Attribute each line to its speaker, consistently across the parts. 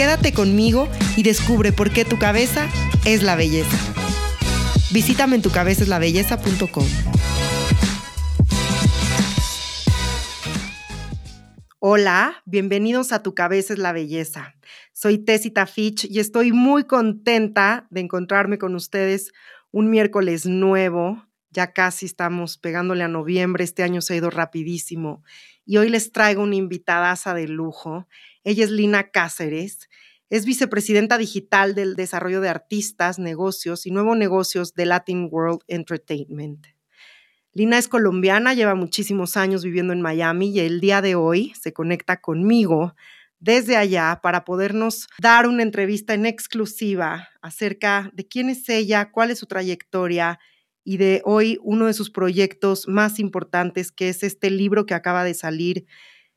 Speaker 1: Quédate conmigo y descubre por qué tu cabeza es la belleza. Visítame en tucabezaslabelleza.com. Hola, bienvenidos a Tu Cabeza es la Belleza. Soy Tessita Fitch y estoy muy contenta de encontrarme con ustedes un miércoles nuevo. Ya casi estamos pegándole a noviembre, este año se ha ido rapidísimo. Y hoy les traigo una invitadaza de lujo. Ella es Lina Cáceres. Es vicepresidenta digital del desarrollo de artistas, negocios y nuevos negocios de Latin World Entertainment. Lina es colombiana, lleva muchísimos años viviendo en Miami y el día de hoy se conecta conmigo desde allá para podernos dar una entrevista en exclusiva acerca de quién es ella, cuál es su trayectoria y de hoy uno de sus proyectos más importantes, que es este libro que acaba de salir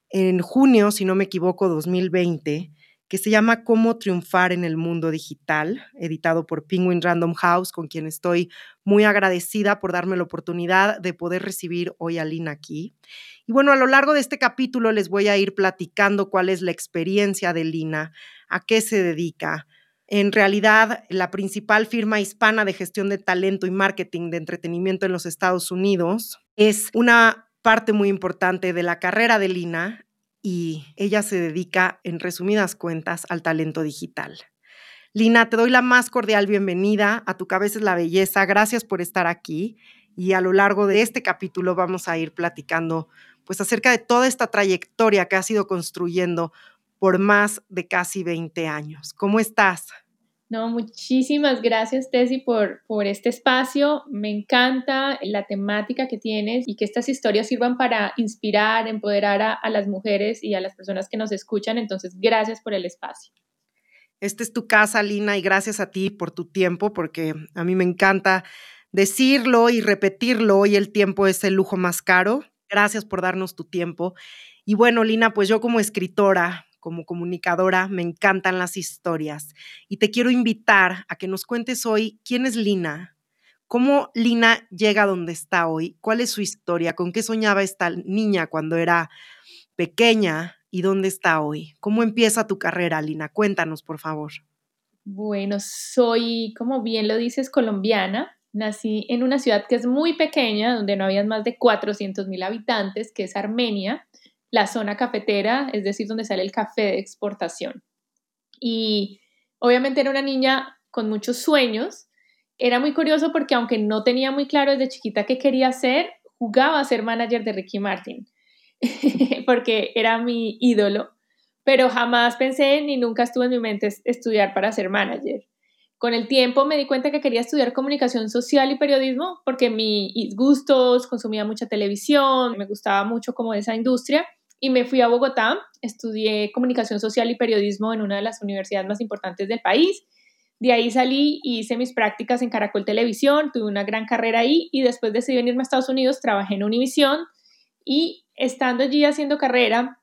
Speaker 1: en junio, si no me equivoco, 2020, que se llama Cómo triunfar en el mundo digital, editado por Penguin Random House, con quien estoy muy agradecida por darme la oportunidad de poder recibir hoy a Lina aquí. Y bueno, a lo largo de este capítulo les voy a ir platicando cuál es la experiencia de Lina, a qué se dedica. En realidad, la principal firma hispana de gestión de talento y marketing de entretenimiento en los Estados Unidos es una parte muy importante de la carrera de Lina y ella se dedica, en resumidas cuentas, al talento digital. Lina, te doy la más cordial bienvenida a Tu Cabeza es la Belleza. Gracias por estar aquí y a lo largo de este capítulo vamos a ir platicando pues acerca de toda esta trayectoria que has ido construyendo por más de casi 20 años. ¿Cómo estás?
Speaker 2: No, muchísimas gracias, Tessy, por, por este espacio. Me encanta la temática que tienes y que estas historias sirvan para inspirar, empoderar a, a las mujeres y a las personas que nos escuchan. Entonces, gracias por el espacio.
Speaker 1: Esta es tu casa, Lina, y gracias a ti por tu tiempo, porque a mí me encanta decirlo y repetirlo. y el tiempo es el lujo más caro. Gracias por darnos tu tiempo. Y bueno, Lina, pues yo como escritora, como comunicadora, me encantan las historias y te quiero invitar a que nos cuentes hoy quién es Lina, cómo Lina llega a donde está hoy, cuál es su historia, con qué soñaba esta niña cuando era pequeña y dónde está hoy. ¿Cómo empieza tu carrera, Lina? Cuéntanos, por favor.
Speaker 2: Bueno, soy, como bien lo dices, colombiana. Nací en una ciudad que es muy pequeña, donde no había más de 400 mil habitantes, que es Armenia la zona cafetera, es decir, donde sale el café de exportación. Y obviamente era una niña con muchos sueños. Era muy curioso porque aunque no tenía muy claro desde chiquita qué quería ser, jugaba a ser manager de Ricky Martin, porque era mi ídolo, pero jamás pensé ni nunca estuvo en mi mente estudiar para ser manager. Con el tiempo me di cuenta que quería estudiar comunicación social y periodismo porque mis gustos, consumía mucha televisión, me gustaba mucho como esa industria y me fui a Bogotá, estudié comunicación social y periodismo en una de las universidades más importantes del país. De ahí salí y hice mis prácticas en Caracol Televisión, tuve una gran carrera ahí y después decidí venirme a Estados Unidos, trabajé en Univision y estando allí haciendo carrera,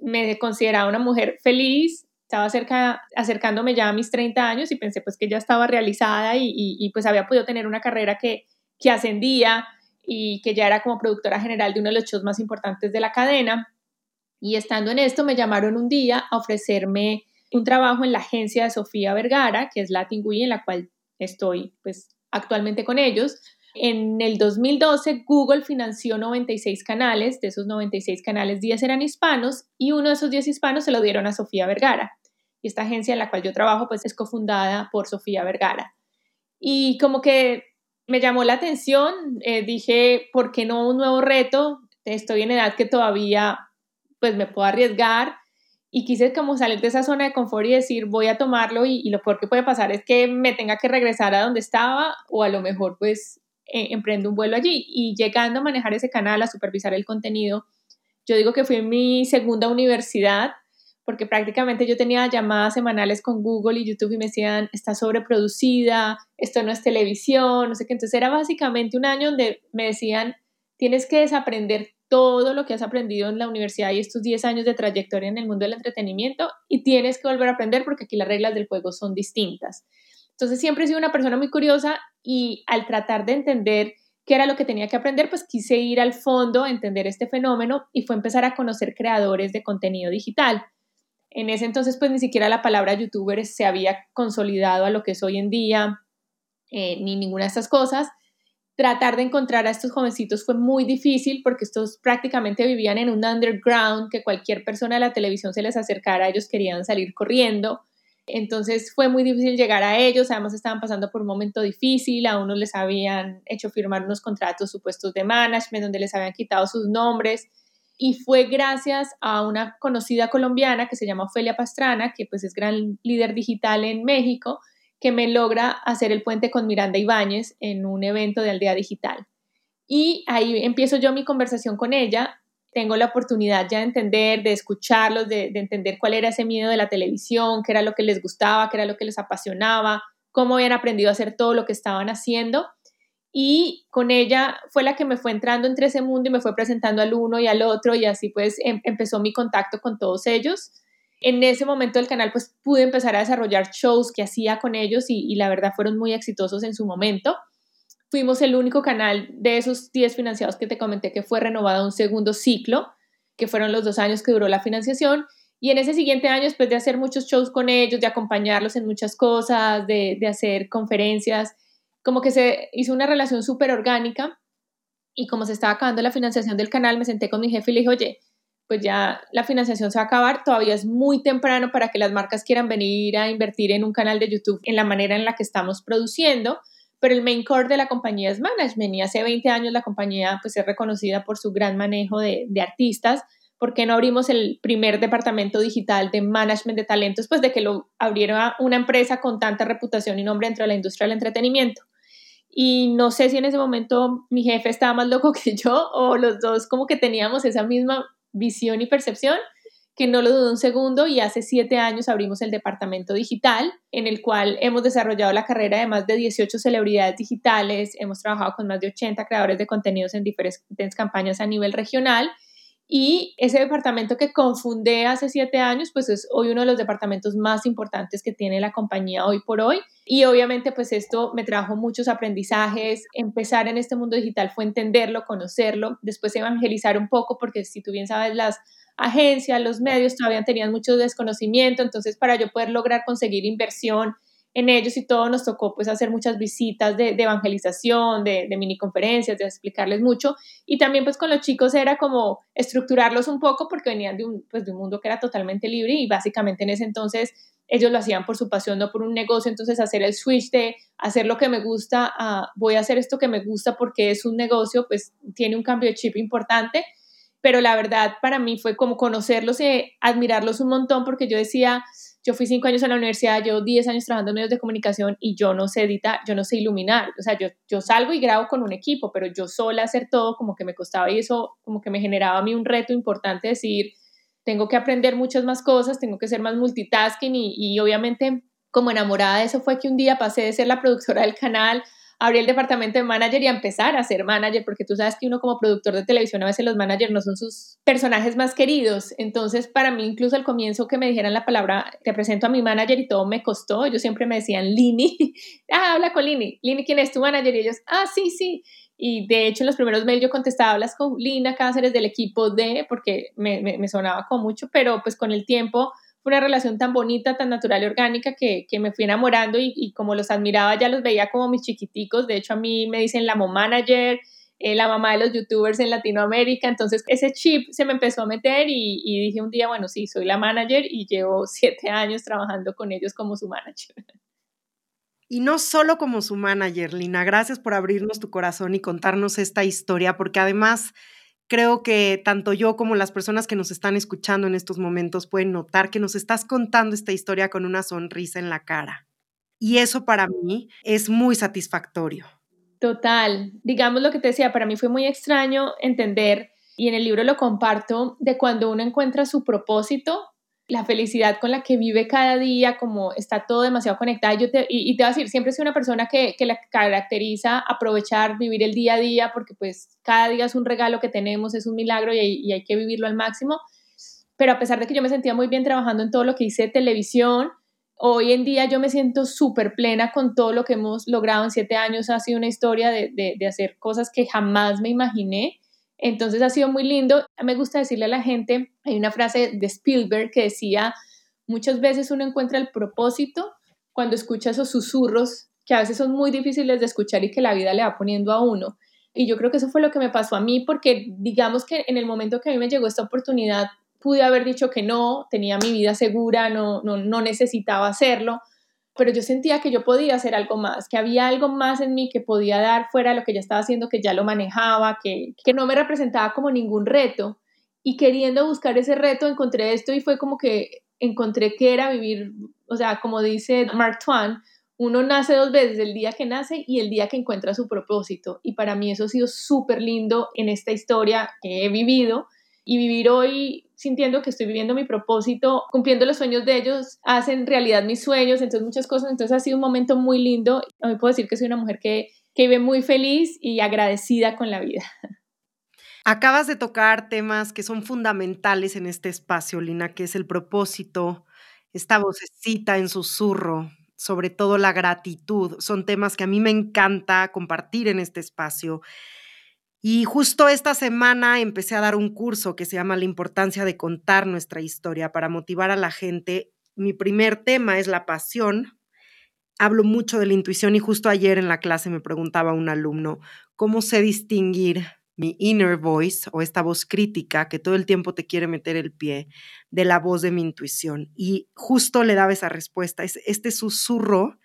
Speaker 2: me consideraba una mujer feliz, estaba cerca, acercándome ya a mis 30 años y pensé pues que ya estaba realizada y, y, pues había podido tener una carrera que, que ascendía y que ya era como productora general de uno de los shows más importantes de la cadena. Y estando en esto, me llamaron un día a ofrecerme un trabajo en la agencia de Sofía Vergara, que es Latin en la cual estoy pues actualmente con ellos. En el 2012, Google financió 96 canales, de esos 96 canales, 10 eran hispanos y uno de esos 10 hispanos se lo dieron a Sofía Vergara. Y esta agencia en la cual yo trabajo pues es cofundada por Sofía Vergara. Y como que me llamó la atención, eh, dije, ¿por qué no un nuevo reto? Estoy en edad que todavía pues me puedo arriesgar y quise como salir de esa zona de confort y decir voy a tomarlo y, lo peor que puede pasar es que me tenga que regresar a donde estaba o a lo mejor pues eh, emprendo un vuelo allí y llegando a manejar ese canal, a supervisar el contenido, yo digo que fue mi segunda universidad porque prácticamente yo tenía llamadas semanales con Google y YouTube y me decían, está sobreproducida, esto no es televisión, no sé qué. Entonces era básicamente un año donde me decían, tienes que desaprender todo lo que has aprendido en la universidad y estos 10 años de trayectoria en el mundo del entretenimiento y tienes que volver a aprender porque aquí las reglas del juego son distintas. Entonces siempre he sido una persona muy curiosa y al tratar de entender qué era lo que tenía que aprender, pues quise ir al fondo, entender este fenómeno y fue empezar a conocer creadores de contenido digital. En ese entonces, pues ni siquiera la palabra youtuber se había consolidado a lo que es hoy en día, eh, ni ninguna de estas cosas. Tratar de encontrar a estos jovencitos fue muy difícil porque estos prácticamente vivían en un underground, que cualquier persona de la televisión se les acercara, ellos querían salir corriendo. Entonces fue muy difícil llegar a ellos, además estaban pasando por un momento difícil, a unos les habían hecho firmar unos contratos supuestos de management donde les habían quitado sus nombres y fue gracias a una conocida colombiana que se llama Ofelia Pastrana, que pues es gran líder digital en México, que me logra hacer el puente con Miranda Ibáñez en un evento de aldea digital. Y ahí empiezo yo mi conversación con ella, tengo la oportunidad ya de entender, de escucharlos, de, de entender cuál era ese miedo de la televisión, qué era lo que les gustaba, qué era lo que les apasionaba, cómo habían aprendido a hacer todo lo que estaban haciendo y con ella fue la que me fue entrando entre ese mundo y me fue presentando al uno y al otro y así pues em, empezó mi contacto con todos ellos. En ese momento del canal pues pude empezar a desarrollar shows que hacía con ellos y, la verdad fueron muy exitosos en su momento. Fuimos el único canal de esos 10 financiados que te comenté que fue renovado un segundo ciclo, que fueron los dos años que duró la financiación. Y en ese siguiente año, después de hacer muchos shows con ellos, de acompañarlos en muchas cosas, de, de hacer conferencias, como que se hizo una relación súper orgánica y como se estaba acabando la financiación del canal, me senté con mi jefe y le dije, oye, pues ya la financiación se va a acabar, todavía es muy temprano para que las marcas quieran venir a invertir en un canal de YouTube en la manera en la que estamos produciendo, pero el main core de la compañía es management y hace 20 años la compañía pues es reconocida por su gran manejo de, de artistas. ¿Por qué no abrimos el primer departamento digital de management de talentos? Pues de que lo abriera una empresa con tanta reputación y nombre dentro de la industria del entretenimiento. Y no sé si en ese momento mi jefe estaba más loco que yo o los dos como que teníamos esa misma visión y percepción, que no lo dudó un segundo y hace siete años abrimos el departamento digital en el cual hemos desarrollado la carrera de más de 18 celebridades digitales, hemos trabajado con más de 80 creadores de contenidos en diferentes campañas a nivel regional y ese departamento que confundé hace siete años, pues es hoy uno de los departamentos más importantes que tiene la compañía hoy por hoy. Y obviamente pues esto me trajo muchos aprendizajes. Empezar en este mundo digital fue entenderlo, conocerlo, después evangelizar un poco, porque si tú bien sabes, las agencias, los medios todavía tenían mucho desconocimiento. Entonces para yo poder lograr conseguir inversión en ellos y todo nos tocó pues hacer muchas visitas de, evangelización, de, mini conferencias, de explicarles mucho. Y también pues con los chicos era como estructurarlos un poco porque venían de un, pues, de un mundo que era totalmente libre y básicamente en ese entonces ellos lo hacían por su pasión, no por un negocio, entonces hacer el switch de hacer lo que me gusta voy a hacer esto que me gusta porque es un negocio, pues tiene un cambio de chip importante, pero la verdad para mí fue como conocerlos y admirarlos un montón porque yo decía, yo fui cinco años en la universidad, yo diez años trabajando en medios de comunicación y yo no sé editar, yo no sé iluminar. O sea, yo, yo salgo y grabo con un equipo, pero yo sola hacer todo como que me costaba y eso como que me generaba a mí un reto importante decir, tengo que aprender muchas más cosas, tengo que ser más multitasking y, y obviamente como enamorada de eso fue que un día pasé de ser la productora del canal abrí el departamento de manager y empezar a ser manager, porque tú sabes que uno como productor de televisión a veces los managers no son sus personajes más queridos. Entonces, para mí, incluso al comienzo que me dijeran la palabra, te presento a mi manager y todo me costó. Ellos siempre me decían, Lini, ah, habla con Lini. Lini, ¿quién es tu manager? Y ellos, ah, sí, sí. Y de hecho, en los primeros mails yo contestaba, hablas con Lina Cáceres del equipo de, porque me, me, me sonaba con mucho, pero pues con el tiempo una relación tan bonita, tan natural y orgánica que, me fui enamorando y, como los admiraba ya los veía como mis chiquiticos. De hecho, a mí me dicen la manager, eh, la mamá de los youtubers en Latinoamérica. Entonces, ese chip se me empezó a meter y, y dije un día, bueno, sí, soy la manager y llevo siete años trabajando con ellos como su manager.
Speaker 1: Y no solo como su manager, Lina, gracias por abrirnos tu corazón y contarnos esta historia, porque además creo que tanto yo como las personas que nos están escuchando en estos momentos pueden notar que nos estás contando esta historia con una sonrisa en la cara. Y eso para mí es muy satisfactorio.
Speaker 2: Total. Digamos lo que te decía, para mí fue muy extraño entender, y en el libro lo comparto, de cuando uno encuentra su propósito, la felicidad con la que vive cada día, como está todo demasiado conectado. Yo te, y, te voy a decir, siempre soy una persona que, que la caracteriza aprovechar, vivir el día a día, porque pues cada día es un regalo que tenemos, es un milagro y y hay que vivirlo al máximo. Pero a pesar de que yo me sentía muy bien trabajando en todo lo que hice televisión, hoy en día yo me siento súper plena con todo lo que hemos logrado en siete años. Ha sido una historia de, de hacer cosas que jamás me imaginé entonces ha sido muy lindo. Me gusta decirle a la gente, hay una frase de Spielberg que decía, muchas veces uno encuentra el propósito cuando escucha esos susurros que a veces son muy difíciles de escuchar y que la vida le va poniendo a uno. Y yo creo que eso fue lo que me pasó a mí, porque digamos que en el momento que a mí me llegó esta oportunidad, pude haber dicho que no, tenía mi vida segura, no, no, no necesitaba hacerlo, pero yo sentía que yo podía hacer algo más, que había algo más en mí que podía dar fuera de lo que ya estaba haciendo, que ya lo manejaba, que, que no me representaba como ningún reto. Y queriendo buscar ese reto, encontré esto y fue como que encontré que era vivir, o sea, como dice Mark Twain, uno nace dos veces, el día que nace y el día que encuentra su propósito. Y para mí eso ha sido súper lindo en esta historia que he vivido y vivir hoy sintiendo que estoy viviendo mi propósito, cumpliendo los sueños de ellos, hacen realidad mis sueños, entonces muchas cosas, entonces ha sido un momento muy lindo. Hoy puedo decir que soy una mujer que, que vive muy feliz y agradecida con la vida.
Speaker 1: Acabas de tocar temas que son fundamentales en este espacio, Lina, que es el propósito, esta vocecita en susurro, sobre todo la gratitud. Son temas que a mí me encanta compartir en este espacio. Y justo esta semana empecé a dar un curso que se llama La importancia de contar nuestra historia para motivar a la gente. Mi primer tema es la pasión. Hablo mucho de la intuición y justo ayer en la clase me preguntaba un alumno, ¿cómo sé distinguir mi inner voice o esta voz crítica que todo el tiempo te quiere meter el pie de la voz de mi intuición? Y justo le daba esa respuesta, es este susurro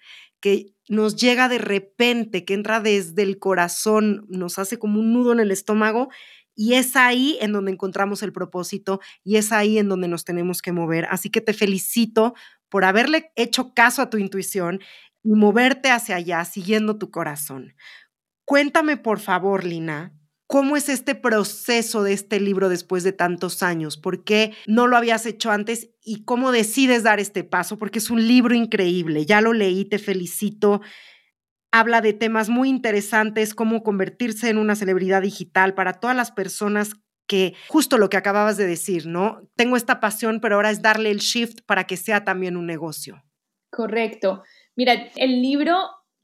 Speaker 1: que nos llega de repente, que entra desde el corazón, nos hace como un nudo en el estómago y es ahí en donde encontramos el propósito y es ahí en donde nos tenemos que mover. Así que te felicito por haberle hecho caso a tu intuición y moverte hacia allá, siguiendo tu corazón. Cuéntame, por favor, Lina, ¿Cómo es este proceso de este libro después de tantos años? ¿Por qué no lo habías hecho antes y cómo decides dar este paso? Porque es un libro increíble, ya lo leí, te felicito. Habla de temas muy interesantes, cómo convertirse en una celebridad digital para todas las personas que, justo lo que acababas de decir, ¿no? Tengo esta pasión, pero ahora es darle el shift para que sea también un negocio.
Speaker 2: Correcto. Mira, el libro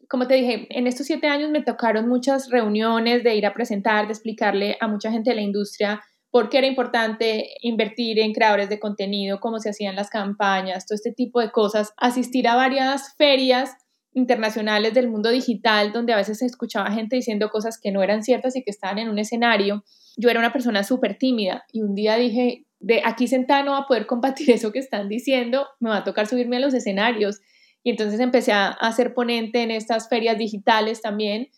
Speaker 2: como te dije, en estos siete años me tocaron muchas reuniones de ir a presentar, de explicarle a mucha gente de la industria por qué era importante invertir en creadores de contenido, cómo se hacían las campañas, todo este tipo de cosas, asistir a varias ferias internacionales del mundo digital, donde a veces se escuchaba gente diciendo cosas que no eran ciertas y que estaban en un escenario. Yo era una persona súper tímida y un día dije, de aquí sentada no va a poder combatir eso que están diciendo, me va a tocar subirme a los escenarios y entonces empecé a, ser ponente en estas ferias digitales también.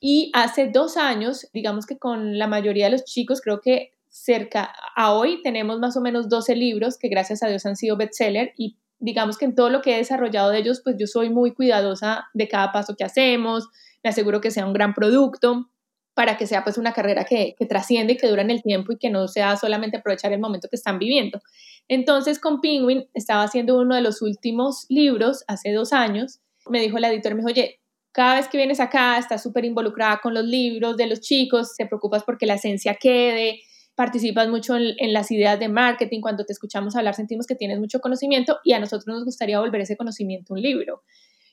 Speaker 2: Y hace dos años, digamos que con la mayoría de los chicos, creo que cerca a hoy tenemos más o menos 12 libros que gracias a Dios han sido bestseller. Y digamos que en todo lo que he desarrollado de ellos, pues yo soy muy cuidadosa de cada paso que hacemos, me aseguro que sea un gran producto para que sea pues una carrera que, que trasciende y que dura en el tiempo y que no sea solamente aprovechar el momento que están viviendo. Entonces con Penguin estaba haciendo uno de los últimos libros hace dos años. Me dijo el editor, me dijo, oye, cada vez que vienes acá estás súper involucrada con los libros de los chicos, te preocupas porque la esencia quede, participas mucho en, en, las ideas de marketing, cuando te escuchamos hablar sentimos que tienes mucho conocimiento y a nosotros nos gustaría volver ese conocimiento un libro.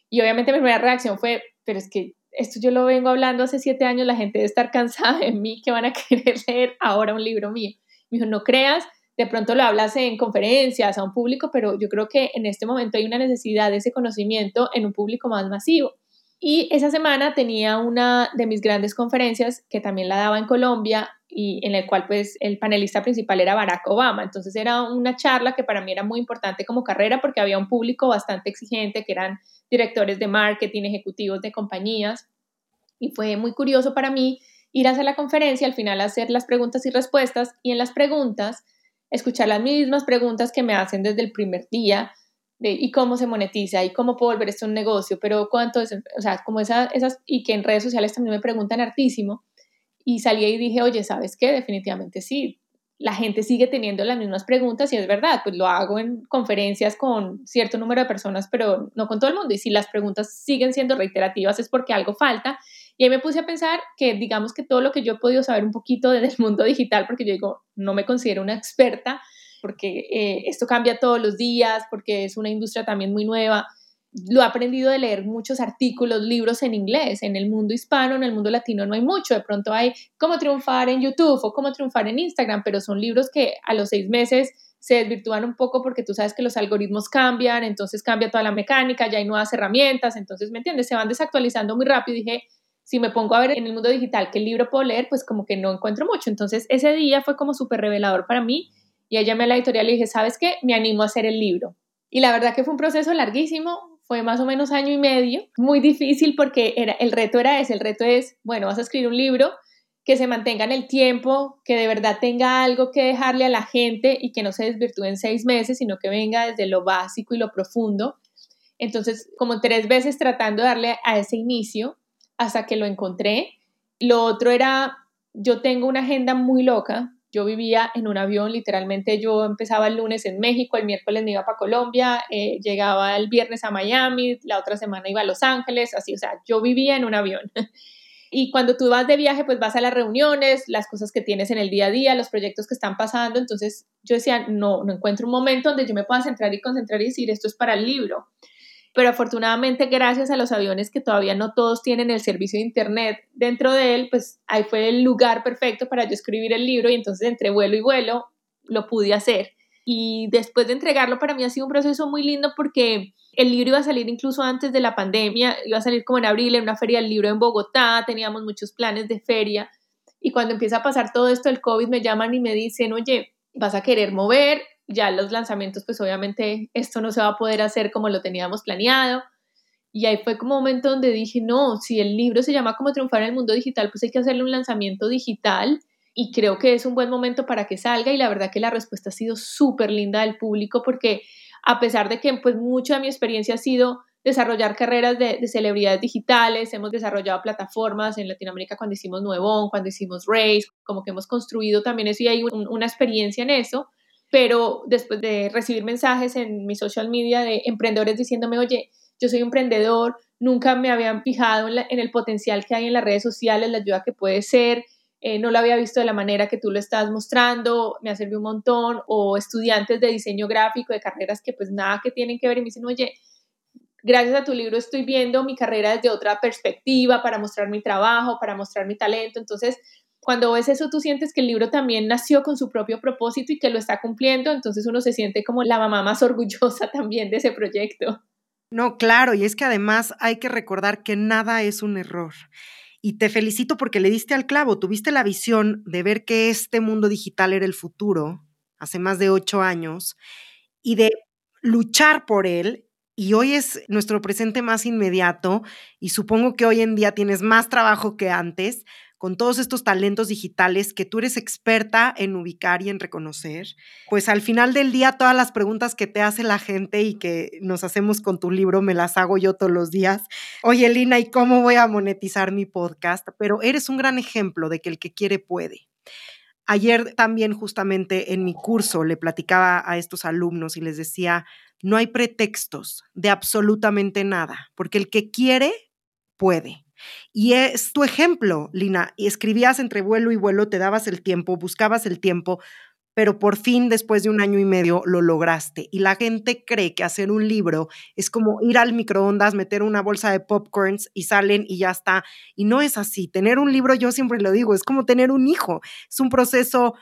Speaker 2: Y obviamente mi primera reacción fue, pero es que esto yo lo vengo hablando hace siete años, la gente debe estar cansada de mí, que van a querer leer ahora un libro mío. Me dijo, no creas, de pronto lo hablas en conferencias a un público, pero yo creo que en este momento hay una necesidad de ese conocimiento en un público más masivo. Y esa semana tenía una de mis grandes conferencias que también la daba en Colombia y en el cual pues el panelista principal era Barack Obama. Entonces era una charla que para mí era muy importante como carrera porque había un público bastante exigente que eran directores de marketing, ejecutivos de compañías. Y fue muy curioso para mí ir a hacer la conferencia, al final hacer las preguntas y respuestas y en las preguntas escuchar las mismas preguntas que me hacen desde el primer día de y cómo se monetiza y cómo puedo volver esto un negocio, pero cuánto es, o sea, como esas, esas, y que en redes sociales también me preguntan hartísimo. Y salí y dije, oye, ¿sabes qué? Definitivamente sí. la gente sigue teniendo las mismas preguntas y es verdad, pues lo hago en conferencias con cierto número de personas, pero no con todo el mundo. Y si las preguntas siguen siendo reiterativas es porque algo falta. Y ahí me puse a pensar que digamos que todo lo que yo he podido saber un poquito del mundo digital, porque yo digo, no me considero una experta, porque eh, esto cambia todos los días, porque es una industria también muy nueva lo he aprendido de leer muchos artículos, libros en inglés. En el mundo hispano, en el mundo latino no hay mucho. De pronto hay cómo triunfar en YouTube o cómo triunfar en Instagram, pero son libros que a los seis meses se desvirtúan un poco porque tú sabes que los algoritmos cambian, entonces cambia toda la mecánica, ya hay nuevas herramientas, entonces, ¿me entiendes? Se van desactualizando muy rápido. dije, si me pongo a ver en el mundo digital qué libro puedo leer, pues como que no encuentro mucho. Entonces, ese día fue como súper revelador para mí y allá llamé a la editorial y dije, ¿sabes qué? Me animo a hacer el libro. Y la verdad que fue un proceso larguísimo, fue más o menos año y medio, muy difícil porque era, el reto era ese, el reto es, bueno, vas a escribir un libro que se mantenga en el tiempo, que de verdad tenga algo que dejarle a la gente y que no se desvirtúe en seis meses, sino que venga desde lo básico y lo profundo. Entonces, como tres veces tratando de darle a ese inicio hasta que lo encontré. Lo otro era, yo tengo una agenda muy loca, yo vivía en un avión, literalmente yo empezaba el lunes en México, el miércoles me iba para Colombia, eh, llegaba el viernes a Miami, la otra semana iba a Los Ángeles, así, o sea, yo vivía en un avión. Y cuando tú vas de viaje, pues vas a las reuniones, las cosas que tienes en el día a día, los proyectos que están pasando. Entonces yo decía, no, no encuentro un momento donde yo me pueda centrar y concentrar y decir, esto es para el libro pero afortunadamente gracias a los aviones que todavía no todos tienen el servicio de internet dentro de él, pues ahí fue el lugar perfecto para yo escribir el libro y entonces entre vuelo y vuelo lo pude hacer. Y después de entregarlo para mí ha sido un proceso muy lindo porque el libro iba a salir incluso antes de la pandemia, iba a salir como en abril en una feria del libro en Bogotá, teníamos muchos planes de feria y cuando empieza a pasar todo esto del COVID me llaman y me dicen, oye, vas a querer mover ya los lanzamientos, pues obviamente esto no se va a poder hacer como lo teníamos planeado. Y ahí fue como un momento donde dije, no, si el libro se llama como triunfar en el mundo digital, pues hay que hacerle un lanzamiento digital y creo que es un buen momento para que salga y la verdad que la respuesta ha sido súper linda del público porque a pesar de que pues mucha de mi experiencia ha sido desarrollar carreras de, celebridades digitales, hemos desarrollado plataformas en Latinoamérica cuando hicimos Nuevón, cuando hicimos Race, como que hemos construido también eso y hay una experiencia en eso, pero después de recibir mensajes en mi social media de emprendedores diciéndome, oye, yo soy emprendedor, nunca me habían fijado en, el potencial que hay en las redes sociales, la ayuda que puede ser, eh, no lo había visto de la manera que tú lo estás mostrando, me ha servido un montón, o estudiantes de diseño gráfico, de carreras que pues nada que tienen que ver y me dicen, oye, gracias a tu libro estoy viendo mi carrera desde otra perspectiva para mostrar mi trabajo, para mostrar mi talento, entonces cuando ves eso, tú sientes que el libro también nació con su propio propósito y que lo está cumpliendo, entonces uno se siente como la mamá más orgullosa también de ese proyecto.
Speaker 1: No, claro, y es que además hay que recordar que nada es un error. Y te felicito porque le diste al clavo, tuviste la visión de ver que este mundo digital era el futuro hace más de ocho años y de luchar por él. Y hoy es nuestro presente más inmediato y supongo que hoy en día tienes más trabajo que antes, con todos estos talentos digitales que tú eres experta en ubicar y en reconocer, pues al final del día todas las preguntas que te hace la gente y que nos hacemos con tu libro me las hago yo todos los días. Oye, Lina, ¿y cómo voy a monetizar mi podcast? Pero eres un gran ejemplo de que el que quiere puede. Ayer también justamente en mi curso le platicaba a estos alumnos y les decía, no hay pretextos de absolutamente nada, porque el que quiere puede. Y es tu ejemplo, Lina. Y escribías entre vuelo y vuelo, te dabas el tiempo, buscabas el tiempo, pero por fin, después de un año y medio, lo lograste. Y la gente cree que hacer un libro es como ir al microondas, meter una bolsa de popcorns y salen y ya está. Y no es así. Tener un libro, yo siempre lo digo, es como tener un hijo. Es un proceso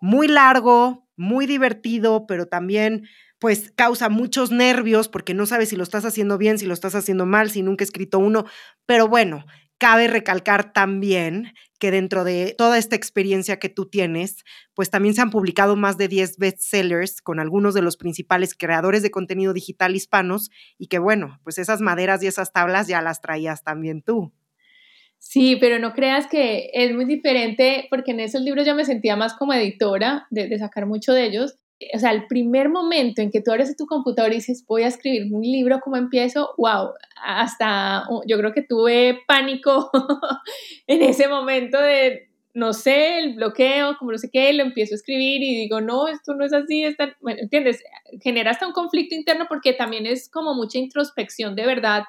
Speaker 1: muy largo, muy divertido, pero también pues causa muchos nervios porque no sabes si lo estás haciendo bien, si lo estás haciendo mal, si nunca he escrito uno, pero bueno, cabe recalcar también que dentro de toda esta experiencia que tú tienes, pues también se han publicado más de 10 bestsellers con algunos de los principales creadores de contenido digital hispanos y que bueno, pues esas maderas y esas tablas ya las traías también tú.
Speaker 2: Sí, pero no creas que es muy diferente porque en esos libros yo me sentía más como editora de, sacar mucho de ellos o sea, el primer momento en que tú abres tu computador y dices, voy a escribir un libro, ¿cómo empiezo? ¡Wow! Hasta yo creo que tuve pánico en ese momento de, no sé, el bloqueo, como no sé qué, lo empiezo a escribir y digo, no, esto no es así, está, bueno, ¿entiendes? Genera hasta un conflicto interno porque también es como mucha introspección de verdad.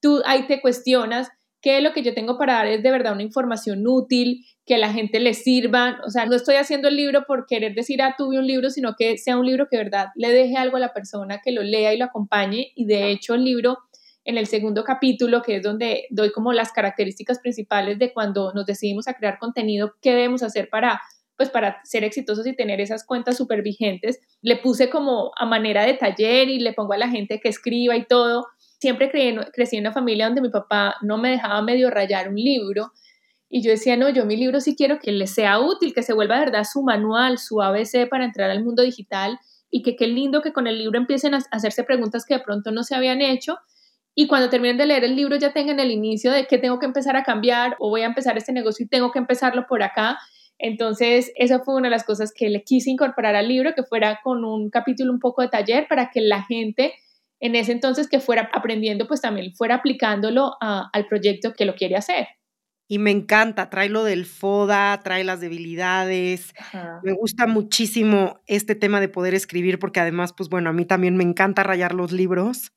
Speaker 2: Tú ahí te cuestionas qué es lo que yo tengo para dar es de verdad una información útil, que a la gente le sirva. O sea, no estoy haciendo el libro por querer decir, ah, tuve un libro, sino que sea un libro que de verdad le deje algo a la persona, que lo lea y lo acompañe. Y de hecho el libro en el segundo capítulo, que es donde doy como las características principales de cuando nos decidimos a crear contenido, qué debemos hacer para pues para ser exitosos y tener esas cuentas súper vigentes, le puse como a manera de taller y le pongo a la gente que escriba y todo. Siempre crecí en una familia donde mi papá no me dejaba medio rayar un libro y yo decía, no, yo mi libro sí quiero que le sea útil, que se vuelva de verdad su manual, su ABC para entrar al mundo digital y que qué lindo que con el libro empiecen a hacerse preguntas que de pronto no se habían hecho y cuando terminen de leer el libro ya tengan el inicio de que tengo que empezar a cambiar o voy a empezar este negocio y tengo que empezarlo por acá. Entonces, esa fue una de las cosas que le quise incorporar al libro, que fuera con un capítulo un poco de taller para que la gente en ese entonces que fuera aprendiendo, pues también fuera aplicándolo al proyecto que lo quiere hacer.
Speaker 1: Y me encanta, trae lo del FODA, trae las debilidades. Me gusta muchísimo este tema de poder escribir porque además, pues bueno, a mí también me encanta rayar los libros.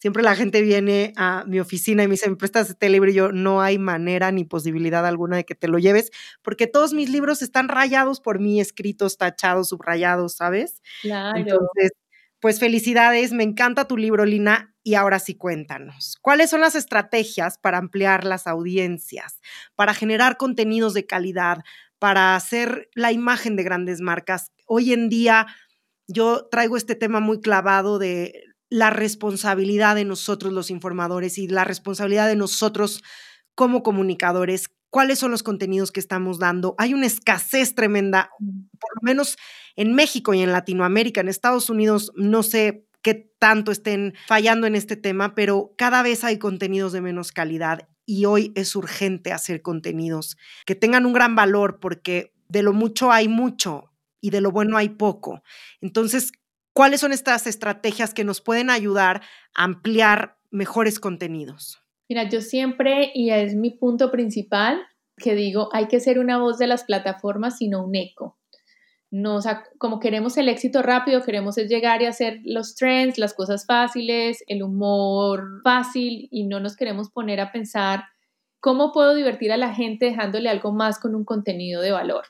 Speaker 1: Siempre la gente viene a mi oficina y me dice, ¿me prestas este libro? Y yo, no hay manera ni posibilidad alguna de que te lo lleves, porque todos mis libros están rayados por mí, escritos, tachados, subrayados, ¿sabes?
Speaker 2: Claro.
Speaker 1: Entonces, pues felicidades, me encanta tu libro, Lina. Y ahora sí, cuéntanos, ¿cuáles son las estrategias para ampliar las audiencias, para generar contenidos de calidad, para hacer la imagen de grandes marcas? Hoy en día yo traigo este tema muy clavado de la responsabilidad de nosotros los informadores y la responsabilidad de nosotros como comunicadores, cuáles son los contenidos que estamos dando. Hay una escasez tremenda, por lo menos en México y en Latinoamérica, en Estados Unidos, no sé qué tanto estén fallando en este tema, pero cada vez hay contenidos de menos calidad y hoy es urgente hacer contenidos que tengan un gran valor porque de lo mucho hay mucho y de lo bueno hay poco. Entonces, ¿Cuáles son estas estrategias que nos pueden ayudar a ampliar mejores contenidos?
Speaker 2: Mira, yo siempre, y es mi punto principal, que digo, hay que ser una voz de las plataformas, sino un eco. Nos, como queremos el éxito rápido, queremos es llegar y hacer los trends, las cosas fáciles, el humor fácil, y no nos queremos poner a pensar cómo puedo divertir a la gente dejándole algo más con un contenido de valor.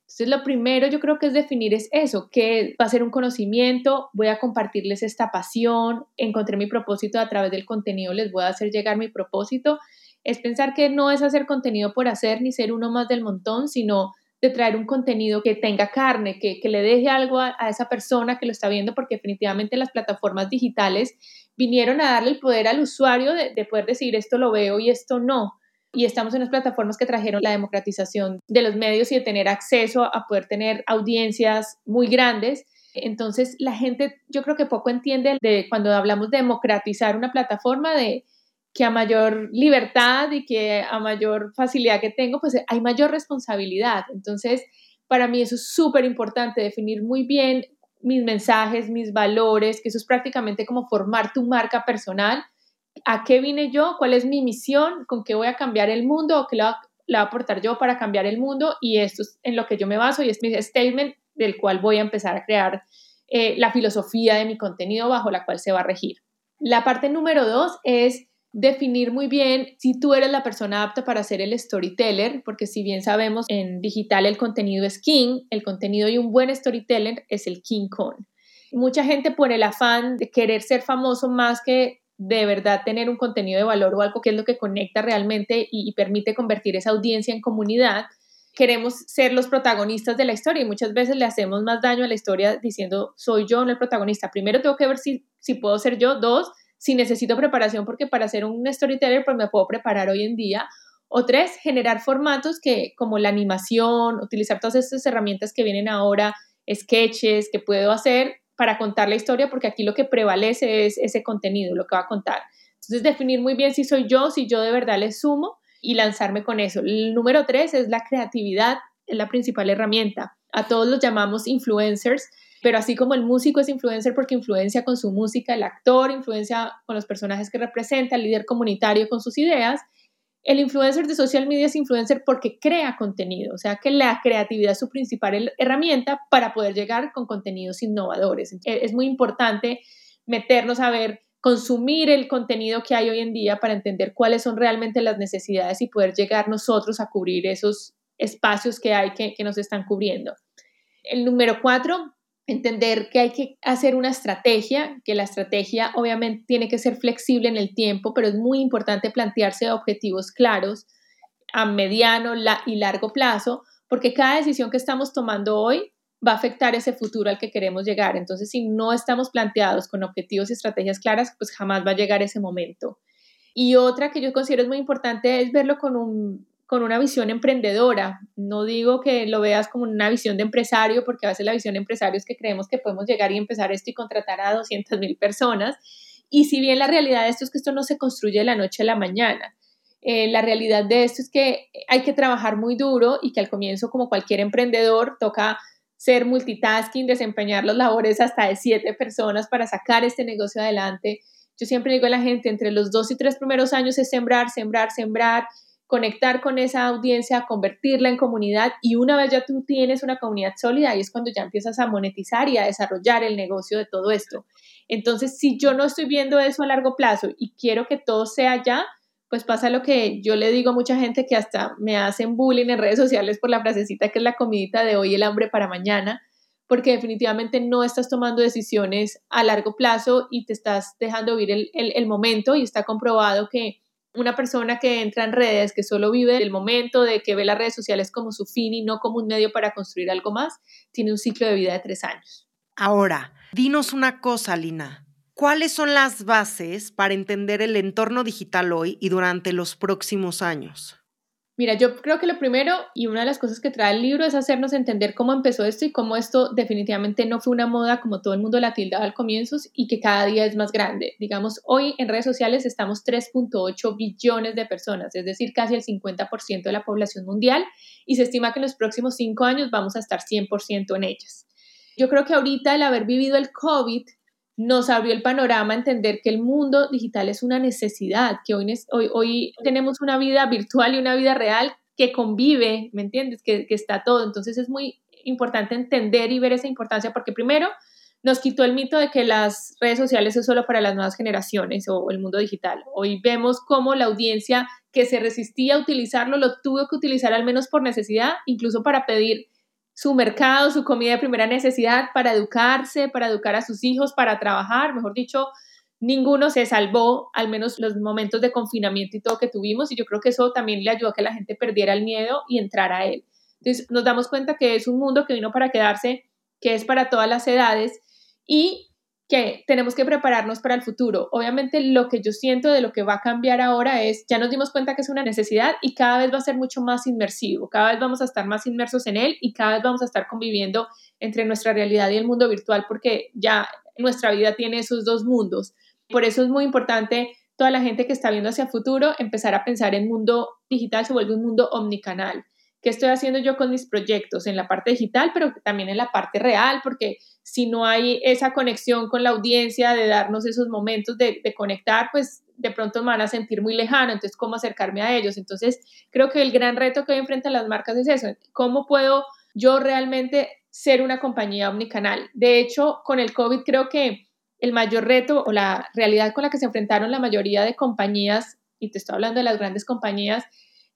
Speaker 2: Entonces, lo primero yo creo que es definir es eso, que va a ser un conocimiento, voy a compartirles esta pasión, encontré mi propósito a través del contenido, les voy a hacer llegar mi propósito. Es pensar que no es hacer contenido por hacer ni ser uno más del montón, sino traer un contenido que tenga carne, que, le deje algo a, esa persona que lo está viendo, porque definitivamente las plataformas digitales vinieron a darle el poder al usuario de, de poder decir esto lo veo y esto no y estamos en las plataformas que trajeron la democratización de los medios y de tener acceso a poder tener audiencias muy grandes. Entonces, la gente yo creo que poco entiende de cuando hablamos de democratizar una plataforma de que a mayor libertad y que a mayor facilidad que tengo, pues hay mayor responsabilidad. Entonces, para mí eso es súper importante, definir muy bien mis mensajes, mis valores, que eso es prácticamente como formar tu marca personal. A qué vine yo, cuál es mi misión, con qué voy a cambiar el mundo o qué le va, a aportar yo para cambiar el mundo y esto es en lo que yo me baso y es mi statement del cual voy a empezar a crear eh, la filosofía de mi contenido bajo la cual se va a regir. La parte número dos es definir muy bien si tú eres la persona apta para ser el storyteller, porque si bien sabemos en digital el contenido es king, el contenido y un buen storyteller es el king con. Mucha gente por el afán de querer ser famoso más que de verdad tener un contenido de valor o algo que es lo que conecta realmente y, permite convertir esa audiencia en comunidad, queremos ser los protagonistas de la historia y muchas veces le hacemos más daño a la historia diciendo soy yo no el protagonista. Primero tengo que ver si, si puedo ser yo. Dos, si necesito preparación porque para ser un storyteller pues me puedo preparar hoy en día. O tres, generar formatos que como la animación, utilizar todas estas herramientas que vienen ahora, sketches que puedo hacer para contar la historia, porque aquí lo que prevalece es ese contenido, lo que va a contar. Entonces, definir muy bien si soy yo, si yo de verdad le sumo y lanzarme con eso. El número tres es la creatividad, es la principal herramienta. A todos los llamamos influencers, pero así como el músico es influencer porque influencia con su música, el actor influencia con los personajes que representa, el líder comunitario con sus ideas, el influencer de social media es influencer porque crea contenido, o sea que la creatividad es su principal herramienta para poder llegar con contenidos innovadores. E, es muy importante meternos a ver, consumir el contenido que hay hoy en día para entender cuáles son realmente las necesidades y poder llegar nosotros a cubrir esos espacios que hay que, que nos están cubriendo. El número cuatro, entender que hay que hacer una estrategia, que la estrategia obviamente tiene que ser flexible en el tiempo, pero es muy importante plantearse objetivos claros a mediano y largo plazo, porque cada decisión que estamos tomando hoy va a afectar ese futuro al que queremos llegar. Entonces, si no estamos planteados con objetivos y estrategias claras, pues jamás va a llegar ese momento. Y otra que yo considero es muy importante es verlo con un con una visión emprendedora. No digo que lo veas como una visión de empresario, porque a veces la visión de empresario es que creemos que podemos llegar y empezar esto y contratar a 200 mil personas. Y si bien la realidad de esto es que esto no se construye de la noche a la mañana, eh, la realidad de esto es que hay que trabajar muy duro y que al comienzo, como cualquier emprendedor, toca ser multitasking, desempeñar las labores hasta de siete personas para sacar este negocio adelante. Yo siempre digo a la gente, entre los dos y tres primeros años es sembrar, sembrar, sembrar, conectar con esa audiencia, convertirla en comunidad y una vez ya tú tienes una comunidad sólida, ahí es cuando ya empiezas a monetizar y a desarrollar el negocio de todo esto. Entonces, si yo no estoy viendo eso a largo plazo y quiero que todo sea ya, pues pasa lo que yo le digo a mucha gente que hasta me hacen bullying en redes sociales por la frasecita que es la comidita de hoy, el hambre para mañana, porque definitivamente no estás tomando decisiones a largo plazo y te estás dejando vivir el, el momento y está comprobado que una persona que entra en redes, que solo vive el momento de que ve las redes sociales como su fin y no como un medio para construir algo más, tiene un ciclo de vida de tres años.
Speaker 1: Ahora, dinos una cosa, Lina. ¿Cuáles son las bases para entender el entorno digital hoy y durante los próximos años?
Speaker 2: Mira, yo creo que lo primero y una de las cosas que trae el libro es hacernos entender cómo empezó esto y cómo esto definitivamente no fue una moda como todo el mundo la tildaba al comienzo y que cada día es más grande. Digamos, hoy en redes sociales estamos 3.8 billones de personas, es decir, casi el 50% de la población mundial y se estima que en los próximos cinco años vamos a estar 100% en ellas. Yo creo que ahorita el haber vivido el COVID nos abrió el panorama a entender que el mundo digital es una necesidad, que hoy, hoy, hoy tenemos una vida virtual y una vida real que convive, ¿me entiendes? Que, que, está todo. Entonces es muy importante entender y ver esa importancia porque primero nos quitó el mito de que las redes sociales es solo para las nuevas generaciones o el mundo digital. Hoy vemos cómo la audiencia que se resistía a utilizarlo lo tuvo que utilizar al menos por necesidad, incluso para pedir su mercado, su comida de primera necesidad para educarse, para educar a sus hijos, para trabajar, mejor dicho, ninguno se salvó, al menos los momentos de confinamiento y todo que tuvimos, y yo creo que eso también le ayudó a que la gente perdiera el miedo y entrara a él. Entonces nos damos cuenta que es un mundo que vino para quedarse, que es para todas las edades. Y que tenemos que prepararnos para el futuro. Obviamente lo que yo siento de lo que va a cambiar ahora es, ya nos dimos cuenta que es una necesidad y cada vez va a ser mucho más inmersivo, cada vez vamos a estar más inmersos en él y cada vez vamos a estar conviviendo entre nuestra realidad y el mundo virtual porque ya nuestra vida tiene esos dos mundos. Por eso es muy importante toda la gente que está viendo hacia el futuro empezar a pensar en mundo digital se vuelve un mundo omnicanal qué estoy haciendo yo con mis proyectos en la parte digital, pero también en la parte real, porque si no hay esa conexión con la audiencia de darnos esos momentos de, conectar, pues de pronto me van a sentir muy lejano, entonces cómo acercarme a ellos. Entonces, creo que el gran reto que hoy enfrentan las marcas es eso, cómo puedo yo realmente ser una compañía omnicanal. De hecho, con el COVID creo que el mayor reto o la realidad con la que se enfrentaron la mayoría de compañías, y te estoy hablando de las grandes compañías,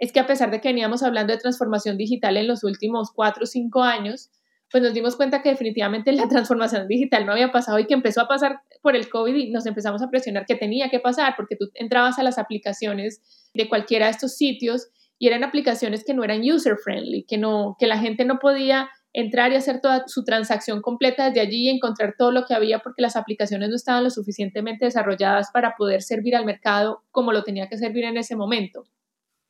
Speaker 2: es que a pesar de que veníamos hablando de transformación digital en los últimos cuatro o cinco años, pues nos dimos cuenta que definitivamente la transformación digital no había pasado y que empezó a pasar por el COVID y nos empezamos a presionar que tenía que pasar porque tú entrabas a las aplicaciones de cualquiera de estos sitios y eran aplicaciones que no eran user friendly, que no que la gente no podía entrar y hacer toda su transacción completa desde allí y encontrar todo lo que había porque las aplicaciones no estaban lo suficientemente desarrolladas para poder servir al mercado como lo tenía que servir en ese momento.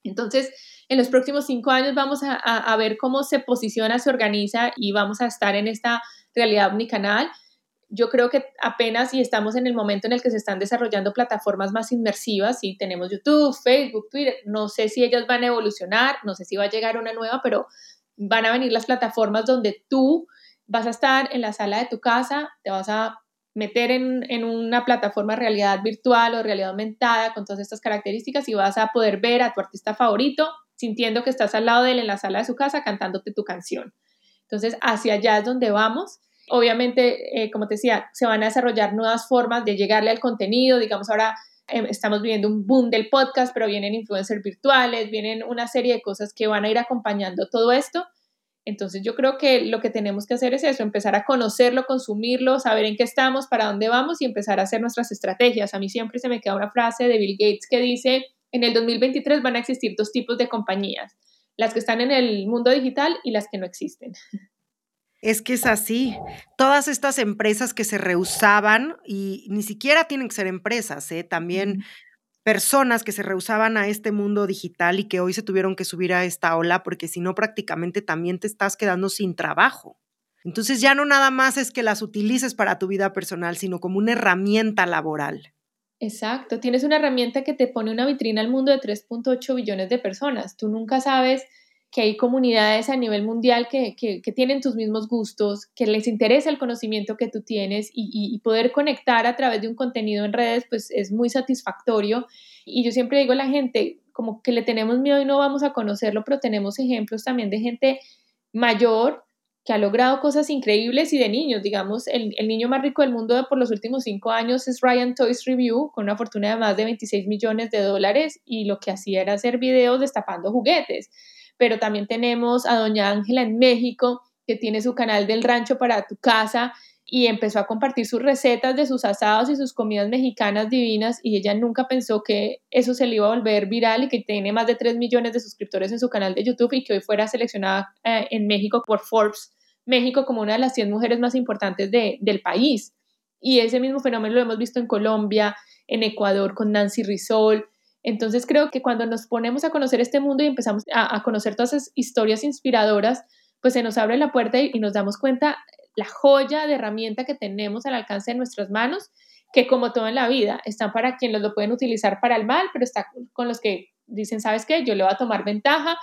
Speaker 2: Entonces, en los próximos cinco años vamos a, ver cómo se posiciona, se organiza y vamos a estar en esta realidad omnicanal. Yo creo que apenas y estamos en el momento en el que se están desarrollando plataformas más inmersivas y tenemos YouTube, Facebook, Twitter. No sé si ellas van a evolucionar, no sé si va a llegar una nueva, pero van a venir las plataformas donde tú vas a estar en la sala de tu casa, te vas a meter en, en, una plataforma realidad virtual o realidad aumentada con todas estas características y vas a poder ver a tu artista favorito sintiendo que estás al lado de él en la sala de su casa cantándote tu canción. Entonces, hacia allá es donde vamos. Obviamente, eh, como te decía, se van a desarrollar nuevas formas de llegarle al contenido. Digamos, ahora em, estamos viviendo un boom del podcast, pero vienen influencers virtuales, vienen una serie de cosas que van a ir acompañando todo esto entonces yo creo que lo que tenemos que hacer es eso, empezar a conocerlo, consumirlo, saber en qué estamos, para dónde vamos y empezar a hacer nuestras estrategias. A mí siempre se me queda una frase de Bill Gates que dice, en el 2023 van a existir dos tipos de compañías, las que están en el mundo digital y las que no existen.
Speaker 1: Es que es así. Todas estas empresas que se rehusaban, y ni siquiera tienen que ser empresas, ¿eh? también personas que se rehusaban a este mundo digital y que hoy se tuvieron que subir a esta ola porque si no prácticamente también te estás quedando sin trabajo. Entonces ya no nada más es que las utilices para tu vida personal, sino como una herramienta laboral.
Speaker 2: Exacto, tienes una herramienta que te pone una vitrina al mundo de 3.8 billones de personas. Tú nunca sabes que hay comunidades a nivel mundial que, tienen tus mismos gustos, que les interesa el conocimiento que tú tienes y, poder conectar a través de un contenido en redes, pues es muy satisfactorio. Y yo siempre digo a la gente, como que le tenemos miedo y no vamos a conocerlo, pero tenemos ejemplos también de gente mayor que ha logrado cosas increíbles y de niños. Digamos, el, el niño más rico del mundo por los últimos cinco años es Ryan Toys Review, con una fortuna de más de 26 millones de dólares y lo que hacía era hacer videos destapando juguetes pero también tenemos a doña Ángela en México, que tiene su canal del rancho para tu casa y empezó a compartir sus recetas de sus asados y sus comidas mexicanas divinas y ella nunca pensó que eso se le iba a volver viral y que tiene más de 3 millones de suscriptores en su canal de YouTube y que hoy fuera seleccionada eh, en México por Forbes México como una de las 100 mujeres más importantes del país. Y ese mismo fenómeno lo hemos visto en Colombia, en Ecuador con Nancy Rizol, entonces creo que cuando nos ponemos a conocer este mundo y empezamos a, conocer todas esas historias inspiradoras, pues se nos abre la puerta y, nos damos cuenta la joya de herramienta que tenemos al alcance de nuestras manos, que como todo en la vida, están para quienes lo pueden utilizar para el mal, pero está con los que dicen, ¿sabes qué? Yo le voy a tomar ventaja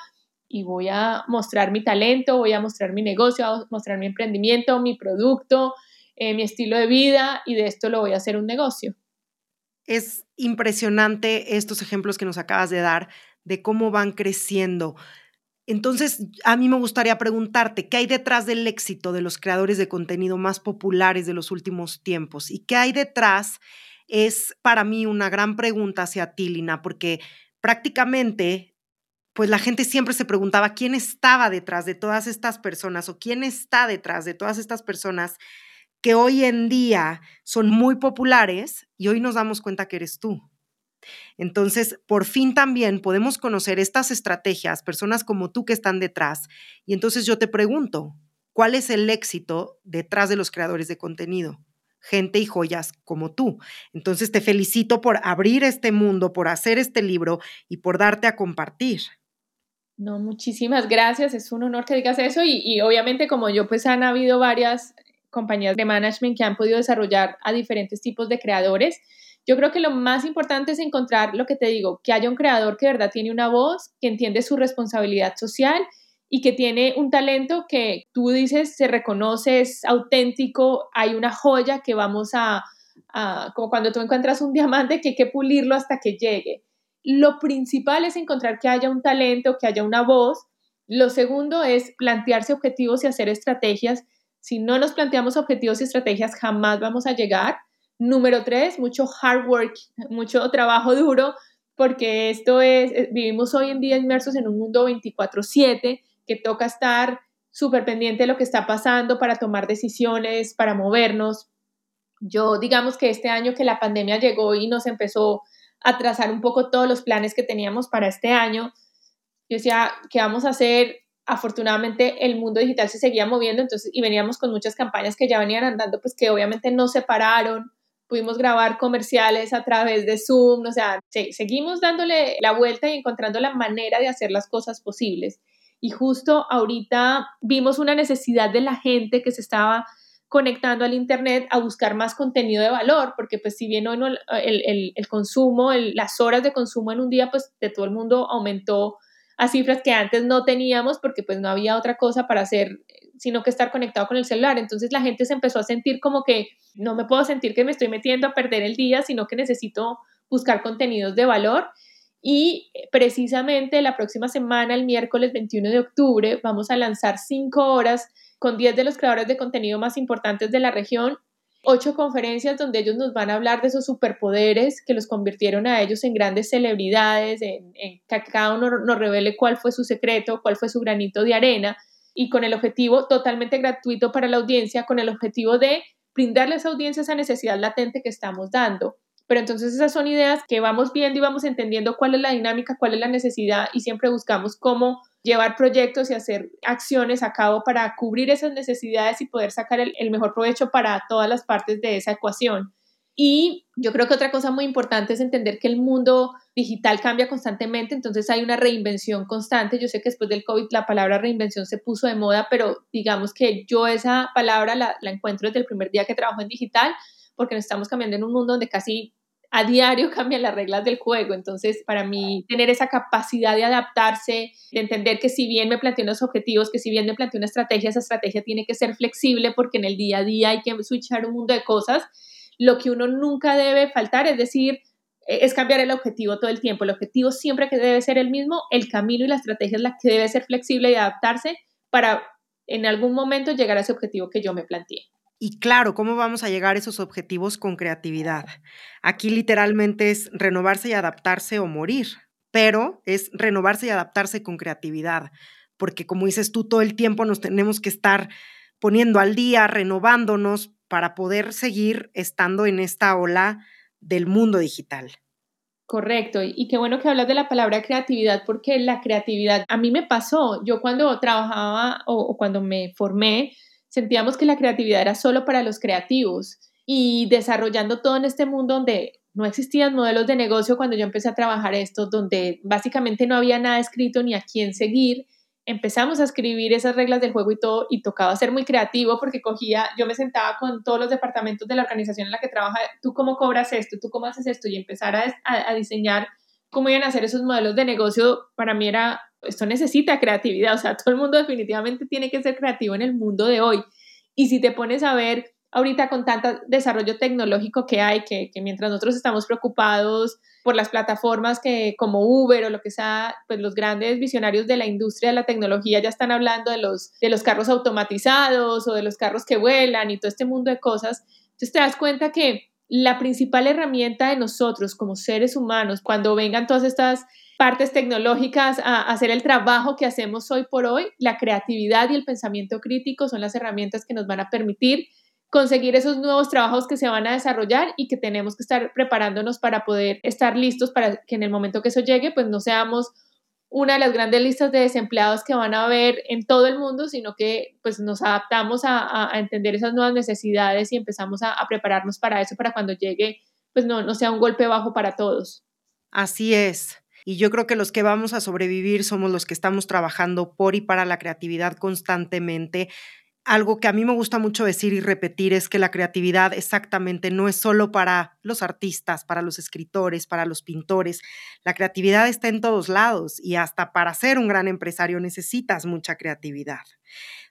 Speaker 2: y voy a mostrar mi talento, voy a mostrar mi negocio, voy a mostrar mi emprendimiento, mi producto, eh, mi estilo de vida y de esto lo voy a hacer un negocio.
Speaker 1: Es impresionante estos ejemplos que nos acabas de dar de cómo van creciendo. Entonces, a mí me gustaría preguntarte, ¿qué hay detrás del éxito de los creadores de contenido más populares de los últimos tiempos? ¿Y qué hay detrás? Es para mí una gran pregunta hacia ti, Lina, porque prácticamente, pues la gente siempre se preguntaba quién estaba detrás de todas estas personas o quién está detrás de todas estas personas que hoy en día son muy populares y hoy nos damos cuenta que eres tú. Entonces, por fin también podemos conocer estas estrategias, personas como tú que están detrás. Y entonces yo te pregunto, ¿cuál es el éxito detrás de los creadores de contenido? Gente y joyas como tú. Entonces te felicito por abrir este mundo, por hacer este libro y por darte a compartir.
Speaker 2: No, muchísimas gracias. Es un honor que digas eso y, y obviamente como yo, pues han habido varias compañías de management que han podido desarrollar a diferentes tipos de creadores. Yo creo que lo más importante es encontrar lo que te digo, que haya un creador que de verdad tiene una voz, que entiende su responsabilidad social y que tiene un talento que tú dices se reconoce, es auténtico, hay una joya que vamos a, a como cuando tú encuentras un diamante que hay que pulirlo hasta que llegue. Lo principal es encontrar que haya un talento, que haya una voz. Lo segundo es plantearse objetivos y hacer estrategias si no nos planteamos objetivos y estrategias, jamás vamos a llegar. Número tres, mucho hard work, mucho trabajo duro, porque esto es, eh, vivimos hoy en día inmersos en un mundo 24/7 que toca estar súper pendiente de lo que está pasando para tomar decisiones, para movernos. Yo digamos que este año que la pandemia llegó y nos empezó a trazar un poco todos los planes que teníamos para este año, yo decía, ¿qué vamos a hacer? Afortunadamente el mundo digital se seguía moviendo, entonces, y veníamos con muchas campañas que ya venían andando, pues que obviamente no se pararon, pudimos grabar comerciales a través de Zoom, o sea, seguimos dándole la vuelta y encontrando la manera de hacer las cosas posibles. Y justo ahorita vimos una necesidad de la gente que se estaba conectando al Internet a buscar más contenido de valor, porque pues si bien hoy el, el, el, consumo, las horas de consumo en un día, pues de todo el mundo aumentó a cifras que antes no teníamos porque pues no había otra cosa para hacer sino que estar conectado con el celular. Entonces la gente se empezó a sentir como que no me puedo sentir que me estoy metiendo a perder el día, sino que necesito buscar contenidos de valor. Y precisamente la próxima semana, el miércoles 21 de octubre, vamos a lanzar cinco horas con 10 de los creadores de contenido más importantes de la región ocho conferencias donde ellos nos van a hablar de esos superpoderes que los convirtieron a ellos en grandes celebridades, en, que cada uno nos revele cuál fue su secreto, cuál fue su granito de arena, y con el objetivo totalmente gratuito para la audiencia, con el objetivo de brindarle a esa audiencia esa necesidad latente que estamos dando. Pero entonces esas son ideas que vamos viendo y vamos entendiendo cuál es la dinámica, cuál es la necesidad y siempre buscamos cómo llevar proyectos y hacer acciones a cabo para cubrir esas necesidades y poder sacar el, mejor provecho para todas las partes de esa ecuación. Y yo creo que otra cosa muy importante es entender que el mundo digital cambia constantemente, entonces hay una reinvención constante. Yo sé que después del COVID la palabra reinvención se puso de moda, pero digamos que yo esa palabra la, la encuentro desde el primer día que trabajo en digital, porque nos estamos cambiando en un mundo donde casi a diario cambian las reglas del juego. Entonces, para mí, tener esa capacidad de adaptarse, de entender que si bien me planteo unos objetivos, que si bien me planteo una estrategia, esa estrategia tiene que ser flexible porque en el día a día hay que switchar un mundo de cosas. Lo que uno nunca debe faltar es decir, e, es cambiar el objetivo todo el tiempo. El objetivo siempre que debe ser el mismo, el camino y la estrategia es la que debe ser flexible y adaptarse para en algún momento llegar a ese objetivo que yo me planteé.
Speaker 1: Y claro, ¿cómo vamos a llegar a esos objetivos con creatividad? Aquí literalmente es renovarse y adaptarse o morir, pero es renovarse y adaptarse con creatividad, porque como dices tú, todo el tiempo nos tenemos que estar poniendo al día, renovándonos para poder seguir estando en esta ola del mundo digital.
Speaker 2: Correcto, y qué bueno que hablas de la palabra creatividad, porque la creatividad a mí me pasó, yo cuando trabajaba o, cuando me formé, sentíamos que la creatividad era solo para los creativos y desarrollando todo en este mundo donde no existían modelos de negocio cuando yo empecé a trabajar esto, donde básicamente no había nada escrito ni a quién seguir, empezamos a escribir esas reglas del juego y todo, y tocaba ser muy creativo porque cogía, yo me sentaba con todos los departamentos de la organización en la que trabaja, tú cómo cobras esto, tú cómo haces esto, y empezar a, diseñar cómo iban a hacer esos modelos de negocio, para mí era esto necesita creatividad, o sea, todo el mundo definitivamente tiene que ser creativo en el mundo de hoy. Y si te pones a ver ahorita con tanto desarrollo tecnológico que hay, que, mientras nosotros estamos preocupados por las plataformas que como Uber o lo que sea, pues los grandes visionarios de la industria de la tecnología ya están hablando de los, de los carros automatizados o de los carros que vuelan y todo este mundo de cosas. Entonces te das cuenta que la principal herramienta de nosotros como seres humanos, cuando vengan todas estas partes tecnológicas a hacer el trabajo que hacemos hoy por hoy, la creatividad y el pensamiento crítico son las herramientas que nos van a permitir conseguir esos nuevos trabajos que se van a desarrollar y que tenemos que estar preparándonos para poder estar listos para que en el momento que eso llegue, pues no seamos una de las grandes listas de desempleados que van a haber en todo el mundo, sino que pues nos adaptamos a, entender esas nuevas necesidades y empezamos a, a, prepararnos para eso, para cuando llegue, pues no, no sea un golpe bajo para todos.
Speaker 1: Así es. Y yo creo que los que vamos a sobrevivir somos los que estamos trabajando por y para la creatividad constantemente. Algo que a mí me gusta mucho decir y repetir es que la creatividad exactamente no es solo para los artistas, para los escritores, para los pintores. La creatividad está en todos lados y hasta para ser un gran empresario necesitas mucha creatividad.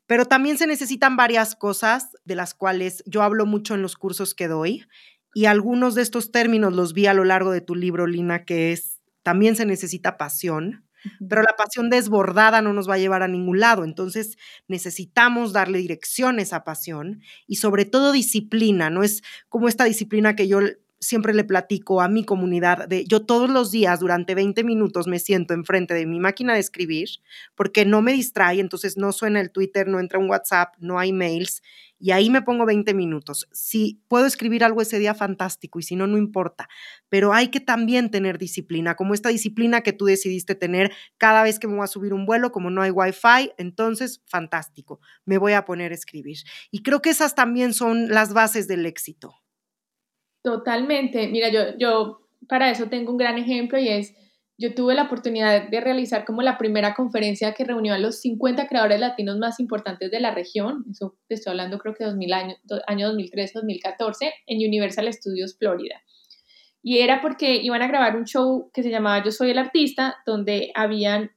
Speaker 1: Pero también se necesitan varias cosas de las cuales yo hablo mucho en los cursos que doy y algunos de estos términos los vi a lo largo de tu libro, Lina, que es también se necesita pasión, pero la pasión desbordada no nos va a llevar a ningún lado. Entonces necesitamos darle dirección a esa pasión y sobre todo disciplina, no es como esta disciplina que yo siempre le platico a mi comunidad de yo todos los días durante 20 minutos me siento enfrente de mi máquina de escribir porque no me distrae, entonces no suena el Twitter, no entra un WhatsApp, no hay mails y ahí me pongo 20 minutos. Si puedo escribir algo ese día, fantástico, y si no, no importa. Pero hay que también tener disciplina, como esta disciplina que tú decidiste tener cada vez que me voy a subir un vuelo, como no hay wifi, entonces, fantástico, me voy a poner a escribir. Y creo que esas también son las bases del éxito.
Speaker 2: Totalmente. Mira, yo, yo para eso tengo un gran ejemplo y es yo tuve la oportunidad de realizar como la primera conferencia que reunió a los 50 creadores latinos más importantes de la región, eso te estoy hablando creo que 2000 año, año 2013-2014, en Universal Studios Florida. Y era porque iban a grabar un show que se llamaba Yo Soy el Artista, donde habían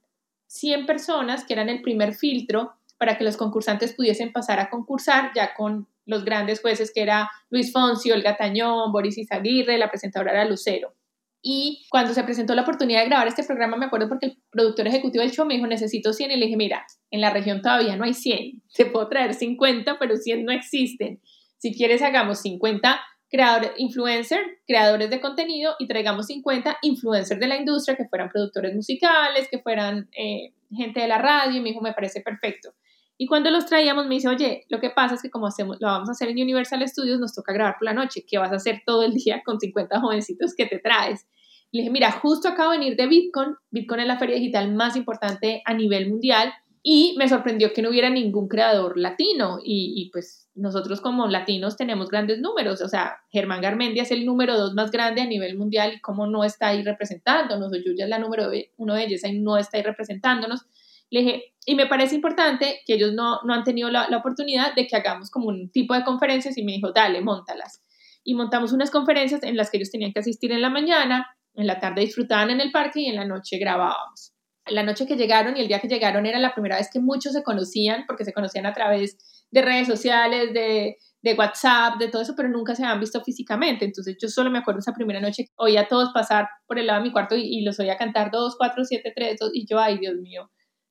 Speaker 2: 100 personas que eran el primer filtro para que los concursantes pudiesen pasar a concursar ya con los grandes jueces que era Luis Fonsi, Olga Tañón, Boris Izaguirre, la presentadora era Lucero. Y cuando se presentó la oportunidad de grabar este programa, me acuerdo porque el productor ejecutivo del show me dijo, necesito 100. Y le dije, mira, en la región todavía no hay 100. Te puedo traer 50, pero 100 no existen. Si quieres, hagamos 50 creadores, influencer, creadores de contenido y traigamos 50 influencers de la industria que fueran productores musicales, que fueran eh, gente de la radio. Y me dijo, me parece perfecto. Y cuando los traíamos me dice, oye, lo que pasa es que como hacemos, lo vamos a hacer en Universal Studios, nos toca grabar por la noche. ¿Qué vas a hacer todo el día con 50 jovencitos que te traes? Y le dije, mira, justo acabo de venir de Bitcoin. Bitcoin es la feria digital más importante a nivel mundial. Y me sorprendió que no hubiera ningún creador latino. Y, y pues nosotros como latinos tenemos grandes números. O sea, Germán Garmendia es el número dos más grande a nivel mundial. ¿Y cómo no está ahí representándonos? O Yuya es la número uno de ellos, ahí no está ahí representándonos. Le dije, y me parece importante que ellos no, no han tenido la, la, oportunidad de que hagamos como un tipo de conferencias y me dijo, dale, montalas. Y montamos unas conferencias en las que ellos tenían que asistir en la mañana, en la tarde disfrutaban en el parque y en la noche grabábamos. La noche que llegaron y el día que llegaron era la primera vez que muchos se conocían, porque se conocían a través de redes sociales, de, de WhatsApp, de todo eso, pero nunca se habían visto físicamente. Entonces yo solo me acuerdo esa primera noche, oía a todos pasar por el lado de mi cuarto y, y los oía cantar 2, 4, 7, 3, 2, y yo, ay Dios mío,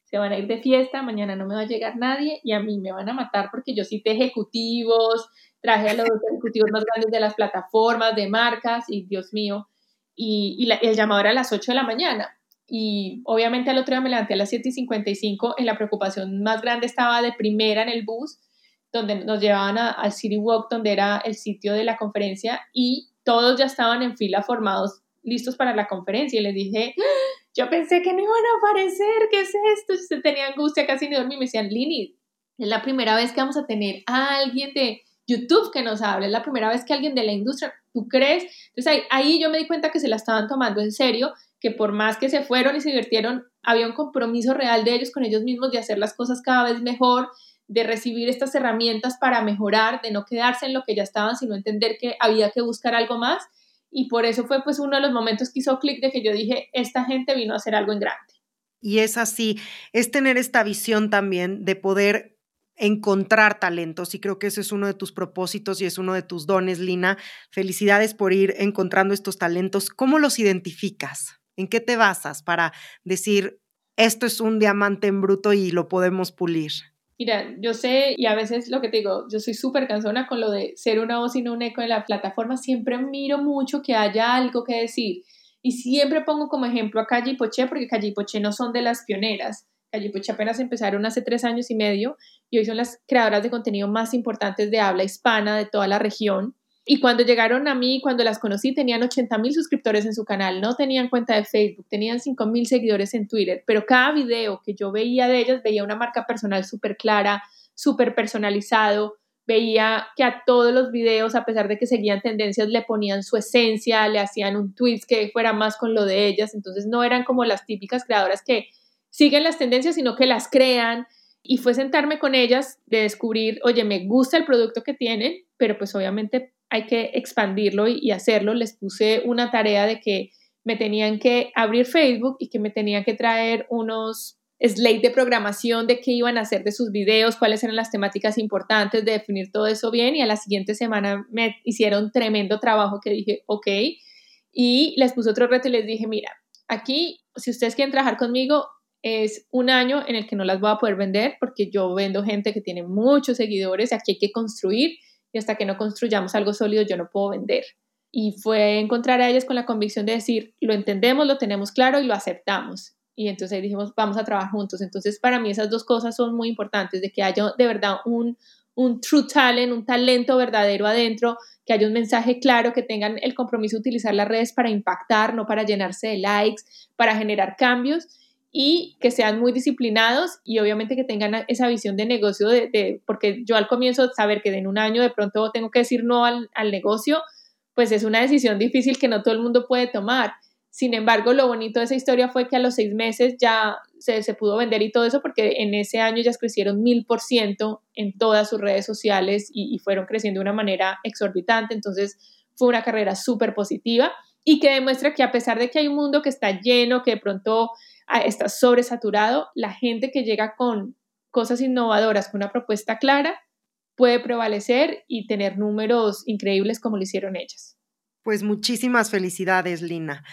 Speaker 2: se van a ir de fiesta, mañana no me va a llegar nadie y a mí me van a matar porque yo cité ejecutivos, traje a los ejecutivos más grandes de las plataformas, de marcas y Dios mío, y, y la, el llamado era a las 8 de la mañana. Y obviamente al otro día me levanté a las 7 y 55, en la preocupación más grande estaba de primera en el bus, donde nos llevaban al City Walk, donde era el sitio de la conferencia, y todos ya estaban en fila formados, listos para la conferencia. Y les dije, yo pensé que no iban a aparecer, ¿qué es esto? Yo tenía angustia, casi ni dormí. Me decían, Lini, es la primera vez que vamos a tener a alguien de YouTube que nos hable, es la primera vez que alguien de la industria, ¿tú crees? Entonces ahí, ahí yo me di cuenta que se la estaban tomando en serio, que por más que se fueron y se divirtieron, había un compromiso real de ellos con ellos mismos de hacer las cosas cada vez mejor, de recibir estas herramientas para mejorar, de no quedarse en lo que ya estaban, sino entender que había que buscar algo más y por eso fue pues uno de los momentos que hizo clic de que yo dije, esta gente vino a hacer algo en grande.
Speaker 1: Y es así, es tener esta visión también de poder encontrar talentos y creo que ese es uno de tus propósitos y es uno de tus dones, Lina. Felicidades por ir encontrando estos talentos. ¿Cómo los identificas? ¿En qué te basas para decir, esto es un diamante en bruto y lo podemos pulir?
Speaker 2: Mira, yo sé, y a veces lo que te digo, yo soy súper cansona con lo de ser una voz y no un eco en la plataforma, siempre miro mucho que haya algo que decir. Y siempre pongo como ejemplo a Calle y Poché, porque Calle y Poché no son de las pioneras. Calle Poché apenas empezaron hace tres años y medio y hoy son las creadoras de contenido más importantes de habla hispana de toda la región. Y cuando llegaron a mí, cuando las conocí, tenían 80 mil suscriptores en su canal, no tenían cuenta de Facebook, tenían 5 mil seguidores en Twitter, pero cada video que yo veía de ellas veía una marca personal súper clara, súper personalizado, veía que a todos los videos, a pesar de que seguían tendencias, le ponían su esencia, le hacían un tweet que fuera más con lo de ellas, entonces no eran como las típicas creadoras que siguen las tendencias, sino que las crean. Y fue sentarme con ellas de descubrir, oye, me gusta el producto que tienen, pero pues obviamente hay que expandirlo y, hacerlo. Les puse una tarea de que me tenían que abrir Facebook y que me tenían que traer unos slate de programación de qué iban a hacer de sus videos, cuáles eran las temáticas importantes, de definir todo eso bien y a la siguiente semana me hicieron tremendo trabajo que dije, ok, y les puse otro reto y les dije, mira, aquí, si ustedes quieren trabajar conmigo, es un año en el que no las voy a poder vender porque yo vendo gente que tiene muchos seguidores, aquí hay que construir y hasta que no construyamos algo sólido yo no puedo vender. Y fue encontrar a ellas con la convicción de decir, lo entendemos, lo tenemos claro y lo aceptamos. Y entonces dijimos, vamos a trabajar juntos. Entonces, para mí esas dos cosas son muy importantes, de que haya de verdad un, un true talent, un talento verdadero adentro, que haya un mensaje claro, que tengan el compromiso de utilizar las redes para impactar, no para llenarse de likes, para generar cambios y que sean muy disciplinados y obviamente que tengan esa visión de negocio, de, porque yo al comienzo saber que en un año de pronto tengo que decir no al, al negocio, pues es una decisión difícil que no todo el mundo puede tomar. Sin embargo, lo bonito de esa historia fue que a los seis meses ya se, se pudo vender y todo eso, porque en ese año ya crecieron mil por ciento en todas sus redes sociales y, y fueron creciendo de una manera exorbitante. Entonces, fue una carrera súper positiva y que demuestra que a pesar de que hay un mundo que está lleno, que de pronto está sobresaturado, la gente que llega con cosas innovadoras con una propuesta clara, puede prevalecer y tener números increíbles como lo hicieron ellas.
Speaker 1: Pues muchísimas felicidades, Lina.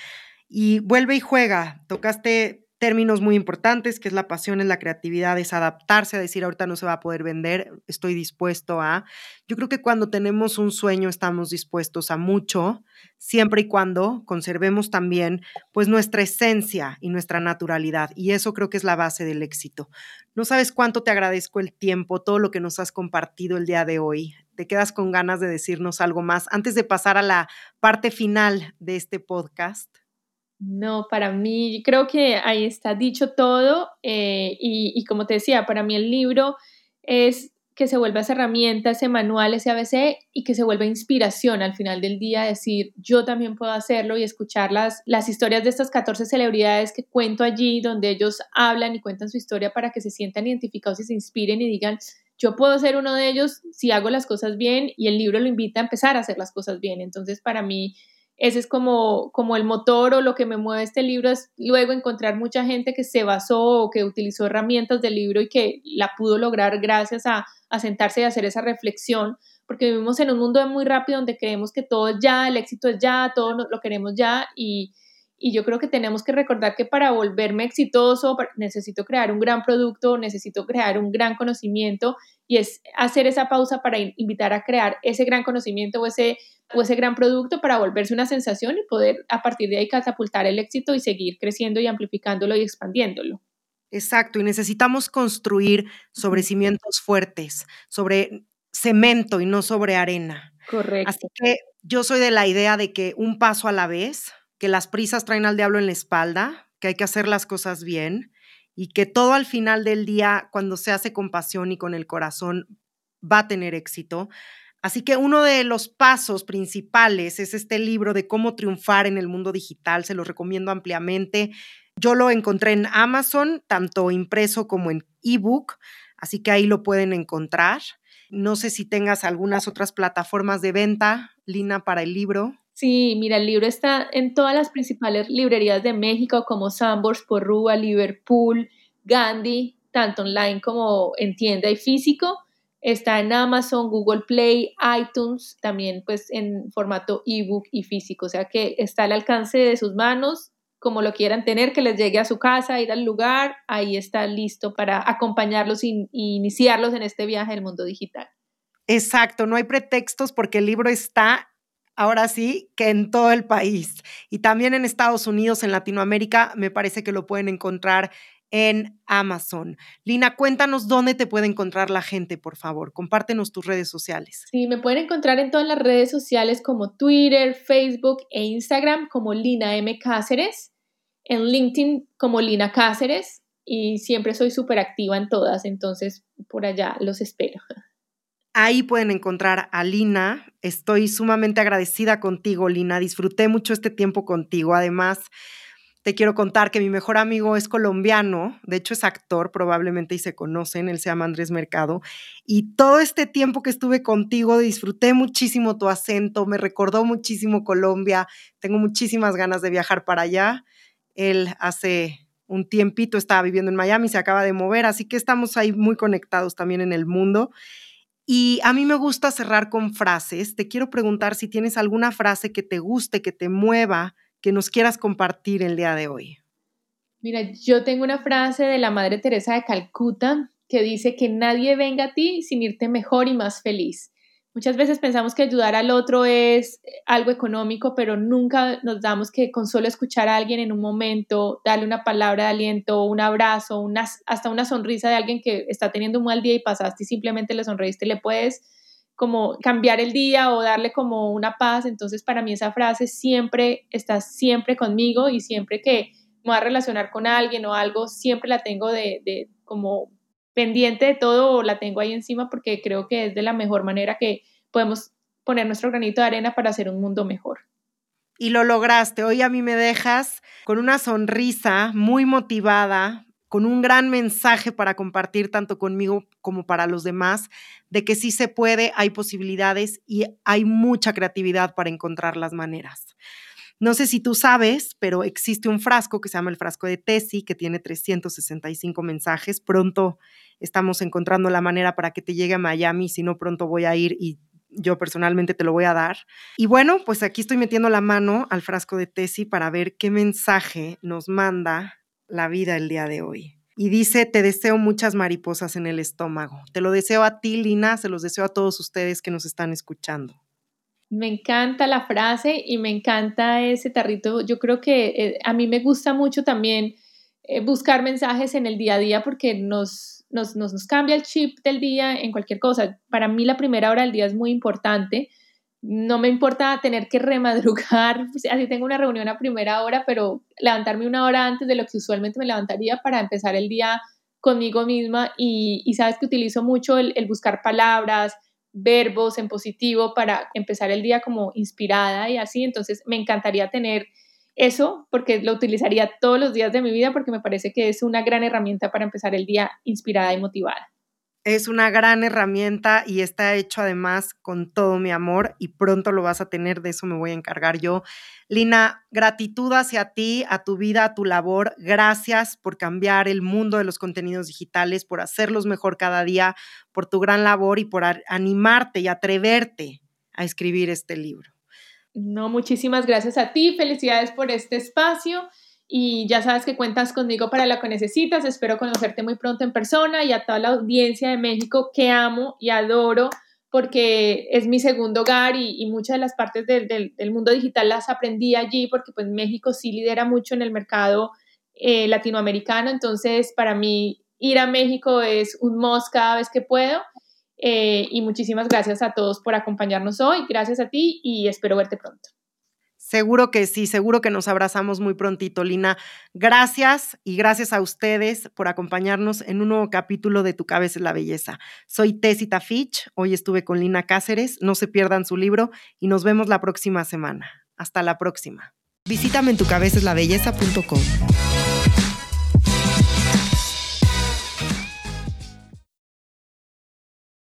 Speaker 1: Y vuelve y juega. Tocaste términos muy importantes, que es la pasión, es la creatividad, es adaptarse a decir ahorita no se va a poder vender, estoy dispuesto a. Yo creo que cuando tenemos un sueño estamos dispuestos a mucho, siempre y cuando conservemos también pues nuestra esencia y nuestra naturalidad. Y eso creo que es la base del éxito. No sabes cuánto te agradezco el tiempo, todo lo que nos has compartido el día de hoy. Te quedas con ganas de decirnos algo más antes de pasar a la parte final de este podcast.
Speaker 2: No, para mí creo que ahí está dicho todo eh, y, como te decía, para mí el libro es que se vuelva esa herramienta, ese manual, ese ABC y que se vuelva inspiración al final del día, decir yo también puedo hacerlo y escuchar las, las historias de estas 14 celebridades que cuento allí, donde ellos hablan y cuentan su historia para que se sientan identificados y se inspiren y digan yo puedo ser uno de ellos si hago las cosas bien y el libro lo invita a empezar a hacer las cosas bien. Entonces, para mí, ese es como, como el motor o lo que me mueve este libro, es luego encontrar mucha gente que se basó o que utilizó herramientas del libro y que la pudo lograr gracias a, a sentarse y hacer esa reflexión, porque vivimos en un mundo muy rápido donde creemos que todo es ya, el éxito es ya, todo lo queremos ya y, y yo creo que tenemos que recordar que para volverme exitoso necesito crear un gran producto, necesito crear un gran conocimiento y es hacer esa pausa para invitar a crear ese gran conocimiento o ese, o ese gran producto para volverse una sensación y poder a partir de ahí catapultar el éxito y seguir creciendo y amplificándolo y expandiéndolo.
Speaker 1: Exacto, y necesitamos construir sobre cimientos fuertes, sobre cemento y no sobre arena.
Speaker 2: Correcto.
Speaker 1: Así que yo soy de la idea de que un paso a la vez, que las prisas traen al diablo en la espalda, que hay que hacer las cosas bien y que todo al final del día, cuando se hace con pasión y con el corazón, va a tener éxito. Así que uno de los pasos principales es este libro de cómo triunfar en el mundo digital. Se lo recomiendo ampliamente. Yo lo encontré en Amazon, tanto impreso como en ebook, así que ahí lo pueden encontrar. No sé si tengas algunas otras plataformas de venta, Lina, para el libro.
Speaker 2: Sí, mira, el libro está en todas las principales librerías de México como Sambors, Porrúa, Liverpool, Gandhi, tanto online como en tienda y físico. Está en Amazon, Google Play, iTunes, también pues en formato ebook y físico. O sea que está al alcance de sus manos, como lo quieran tener, que les llegue a su casa, ir al lugar, ahí está listo para acompañarlos e iniciarlos en este viaje del mundo digital.
Speaker 1: Exacto, no hay pretextos porque el libro está ahora sí, que en todo el país. Y también en Estados Unidos, en Latinoamérica, me parece que lo pueden encontrar en Amazon. Lina, cuéntanos dónde te puede encontrar la gente, por favor. Compártenos tus redes sociales.
Speaker 2: Sí, me pueden encontrar en todas las redes sociales como Twitter, Facebook e Instagram como Lina M. Cáceres, en LinkedIn como Lina Cáceres y siempre soy súper activa en todas, entonces por allá los espero.
Speaker 1: Ahí pueden encontrar a Lina. Estoy sumamente agradecida contigo, Lina. Disfruté mucho este tiempo contigo. Además, te quiero contar que mi mejor amigo es colombiano, de hecho es actor probablemente y se conocen, él se llama Andrés Mercado. Y todo este tiempo que estuve contigo disfruté muchísimo tu acento, me recordó muchísimo Colombia, tengo muchísimas ganas de viajar para allá. Él hace un tiempito estaba viviendo en Miami, se acaba de mover, así que estamos ahí muy conectados también en el mundo. Y a mí me gusta cerrar con frases. Te quiero preguntar si tienes alguna frase que te guste, que te mueva, que nos quieras compartir el día de hoy.
Speaker 2: Mira, yo tengo una frase de la Madre Teresa de Calcuta que dice que nadie venga a ti sin irte mejor y más feliz. Muchas veces pensamos que ayudar al otro es eh, algo económico, pero nunca nos damos que con solo escuchar a alguien en un momento, darle una palabra de aliento, un abrazo, hasta una sonrisa de alguien que está teniendo un mal día y pasaste y simplemente le sonreíste, le puedes como cambiar el día o darle como una paz. Entonces para mí esa frase siempre está siempre conmigo y siempre que me voy a relacionar con alguien o algo, siempre la tengo de, de como pendiente de todo la tengo ahí encima porque creo que es de la mejor manera que podemos poner nuestro granito de arena para hacer un mundo mejor.
Speaker 1: Y lo lograste. Hoy a mí me dejas con una sonrisa muy motivada, con un gran mensaje para compartir tanto conmigo como para los demás, de que sí se puede, hay posibilidades y hay mucha creatividad para encontrar las maneras. No sé si tú sabes, pero existe un frasco que se llama el frasco de Tesi, que tiene 365 mensajes. Pronto estamos encontrando la manera para que te llegue a Miami, si no pronto voy a ir y yo personalmente te lo voy a dar. Y bueno, pues aquí estoy metiendo la mano al frasco de Tesi para ver qué mensaje nos manda la vida el día de hoy. Y dice, te deseo muchas mariposas en el estómago. Te lo deseo a ti, Lina, se los deseo a todos ustedes que nos están escuchando.
Speaker 2: Me encanta la frase y me encanta ese tarrito. Yo creo que eh, a mí me gusta mucho también eh, buscar mensajes en el día a día porque nos, nos, nos, cambia el chip del día en cualquier cosa. Para mí la primera hora del día es muy importante. No me importa tener que remadrugar, así tengo una reunión a primera hora, pero levantarme una hora antes de lo que usualmente me levantaría para empezar el día conmigo misma y, sabes que utilizo mucho el buscar palabras, verbos en positivo para empezar el día como inspirada y así. Entonces me encantaría tener eso porque lo utilizaría todos los días de mi vida porque me parece que es una gran herramienta para empezar el día inspirada y motivada.
Speaker 1: Es una gran herramienta y está hecho además con todo mi amor y pronto lo vas a tener, de eso me voy a encargar yo. Lina, gratitud hacia ti, a tu vida, a tu labor. Gracias por cambiar el mundo de los contenidos digitales, por hacerlos mejor cada día, por tu gran labor y por animarte y atreverte a escribir este libro.
Speaker 2: No, muchísimas gracias a ti. Felicidades por este espacio y ya sabes que cuentas conmigo para lo que necesitas. Espero conocerte muy pronto en persona y a toda la audiencia de México que amo y adoro porque es mi segundo hogar y, muchas de las partes del, mundo digital las aprendí allí porque pues México sí lidera mucho en el mercado eh, latinoamericano. Entonces para mí ir a México es un must cada vez que puedo. Eh, y muchísimas gracias a todos por acompañarnos hoy. Gracias a ti y espero verte pronto.
Speaker 1: Seguro que sí, seguro que nos abrazamos muy prontito, Lina. Gracias y gracias a ustedes por acompañarnos en un nuevo capítulo de Tu cabeza es la belleza. Soy Tessita Fitch, hoy estuve con Lina Cáceres, no se pierdan su libro y nos vemos la próxima semana. Hasta la próxima. Visítame en tucabeceslabelleza.com.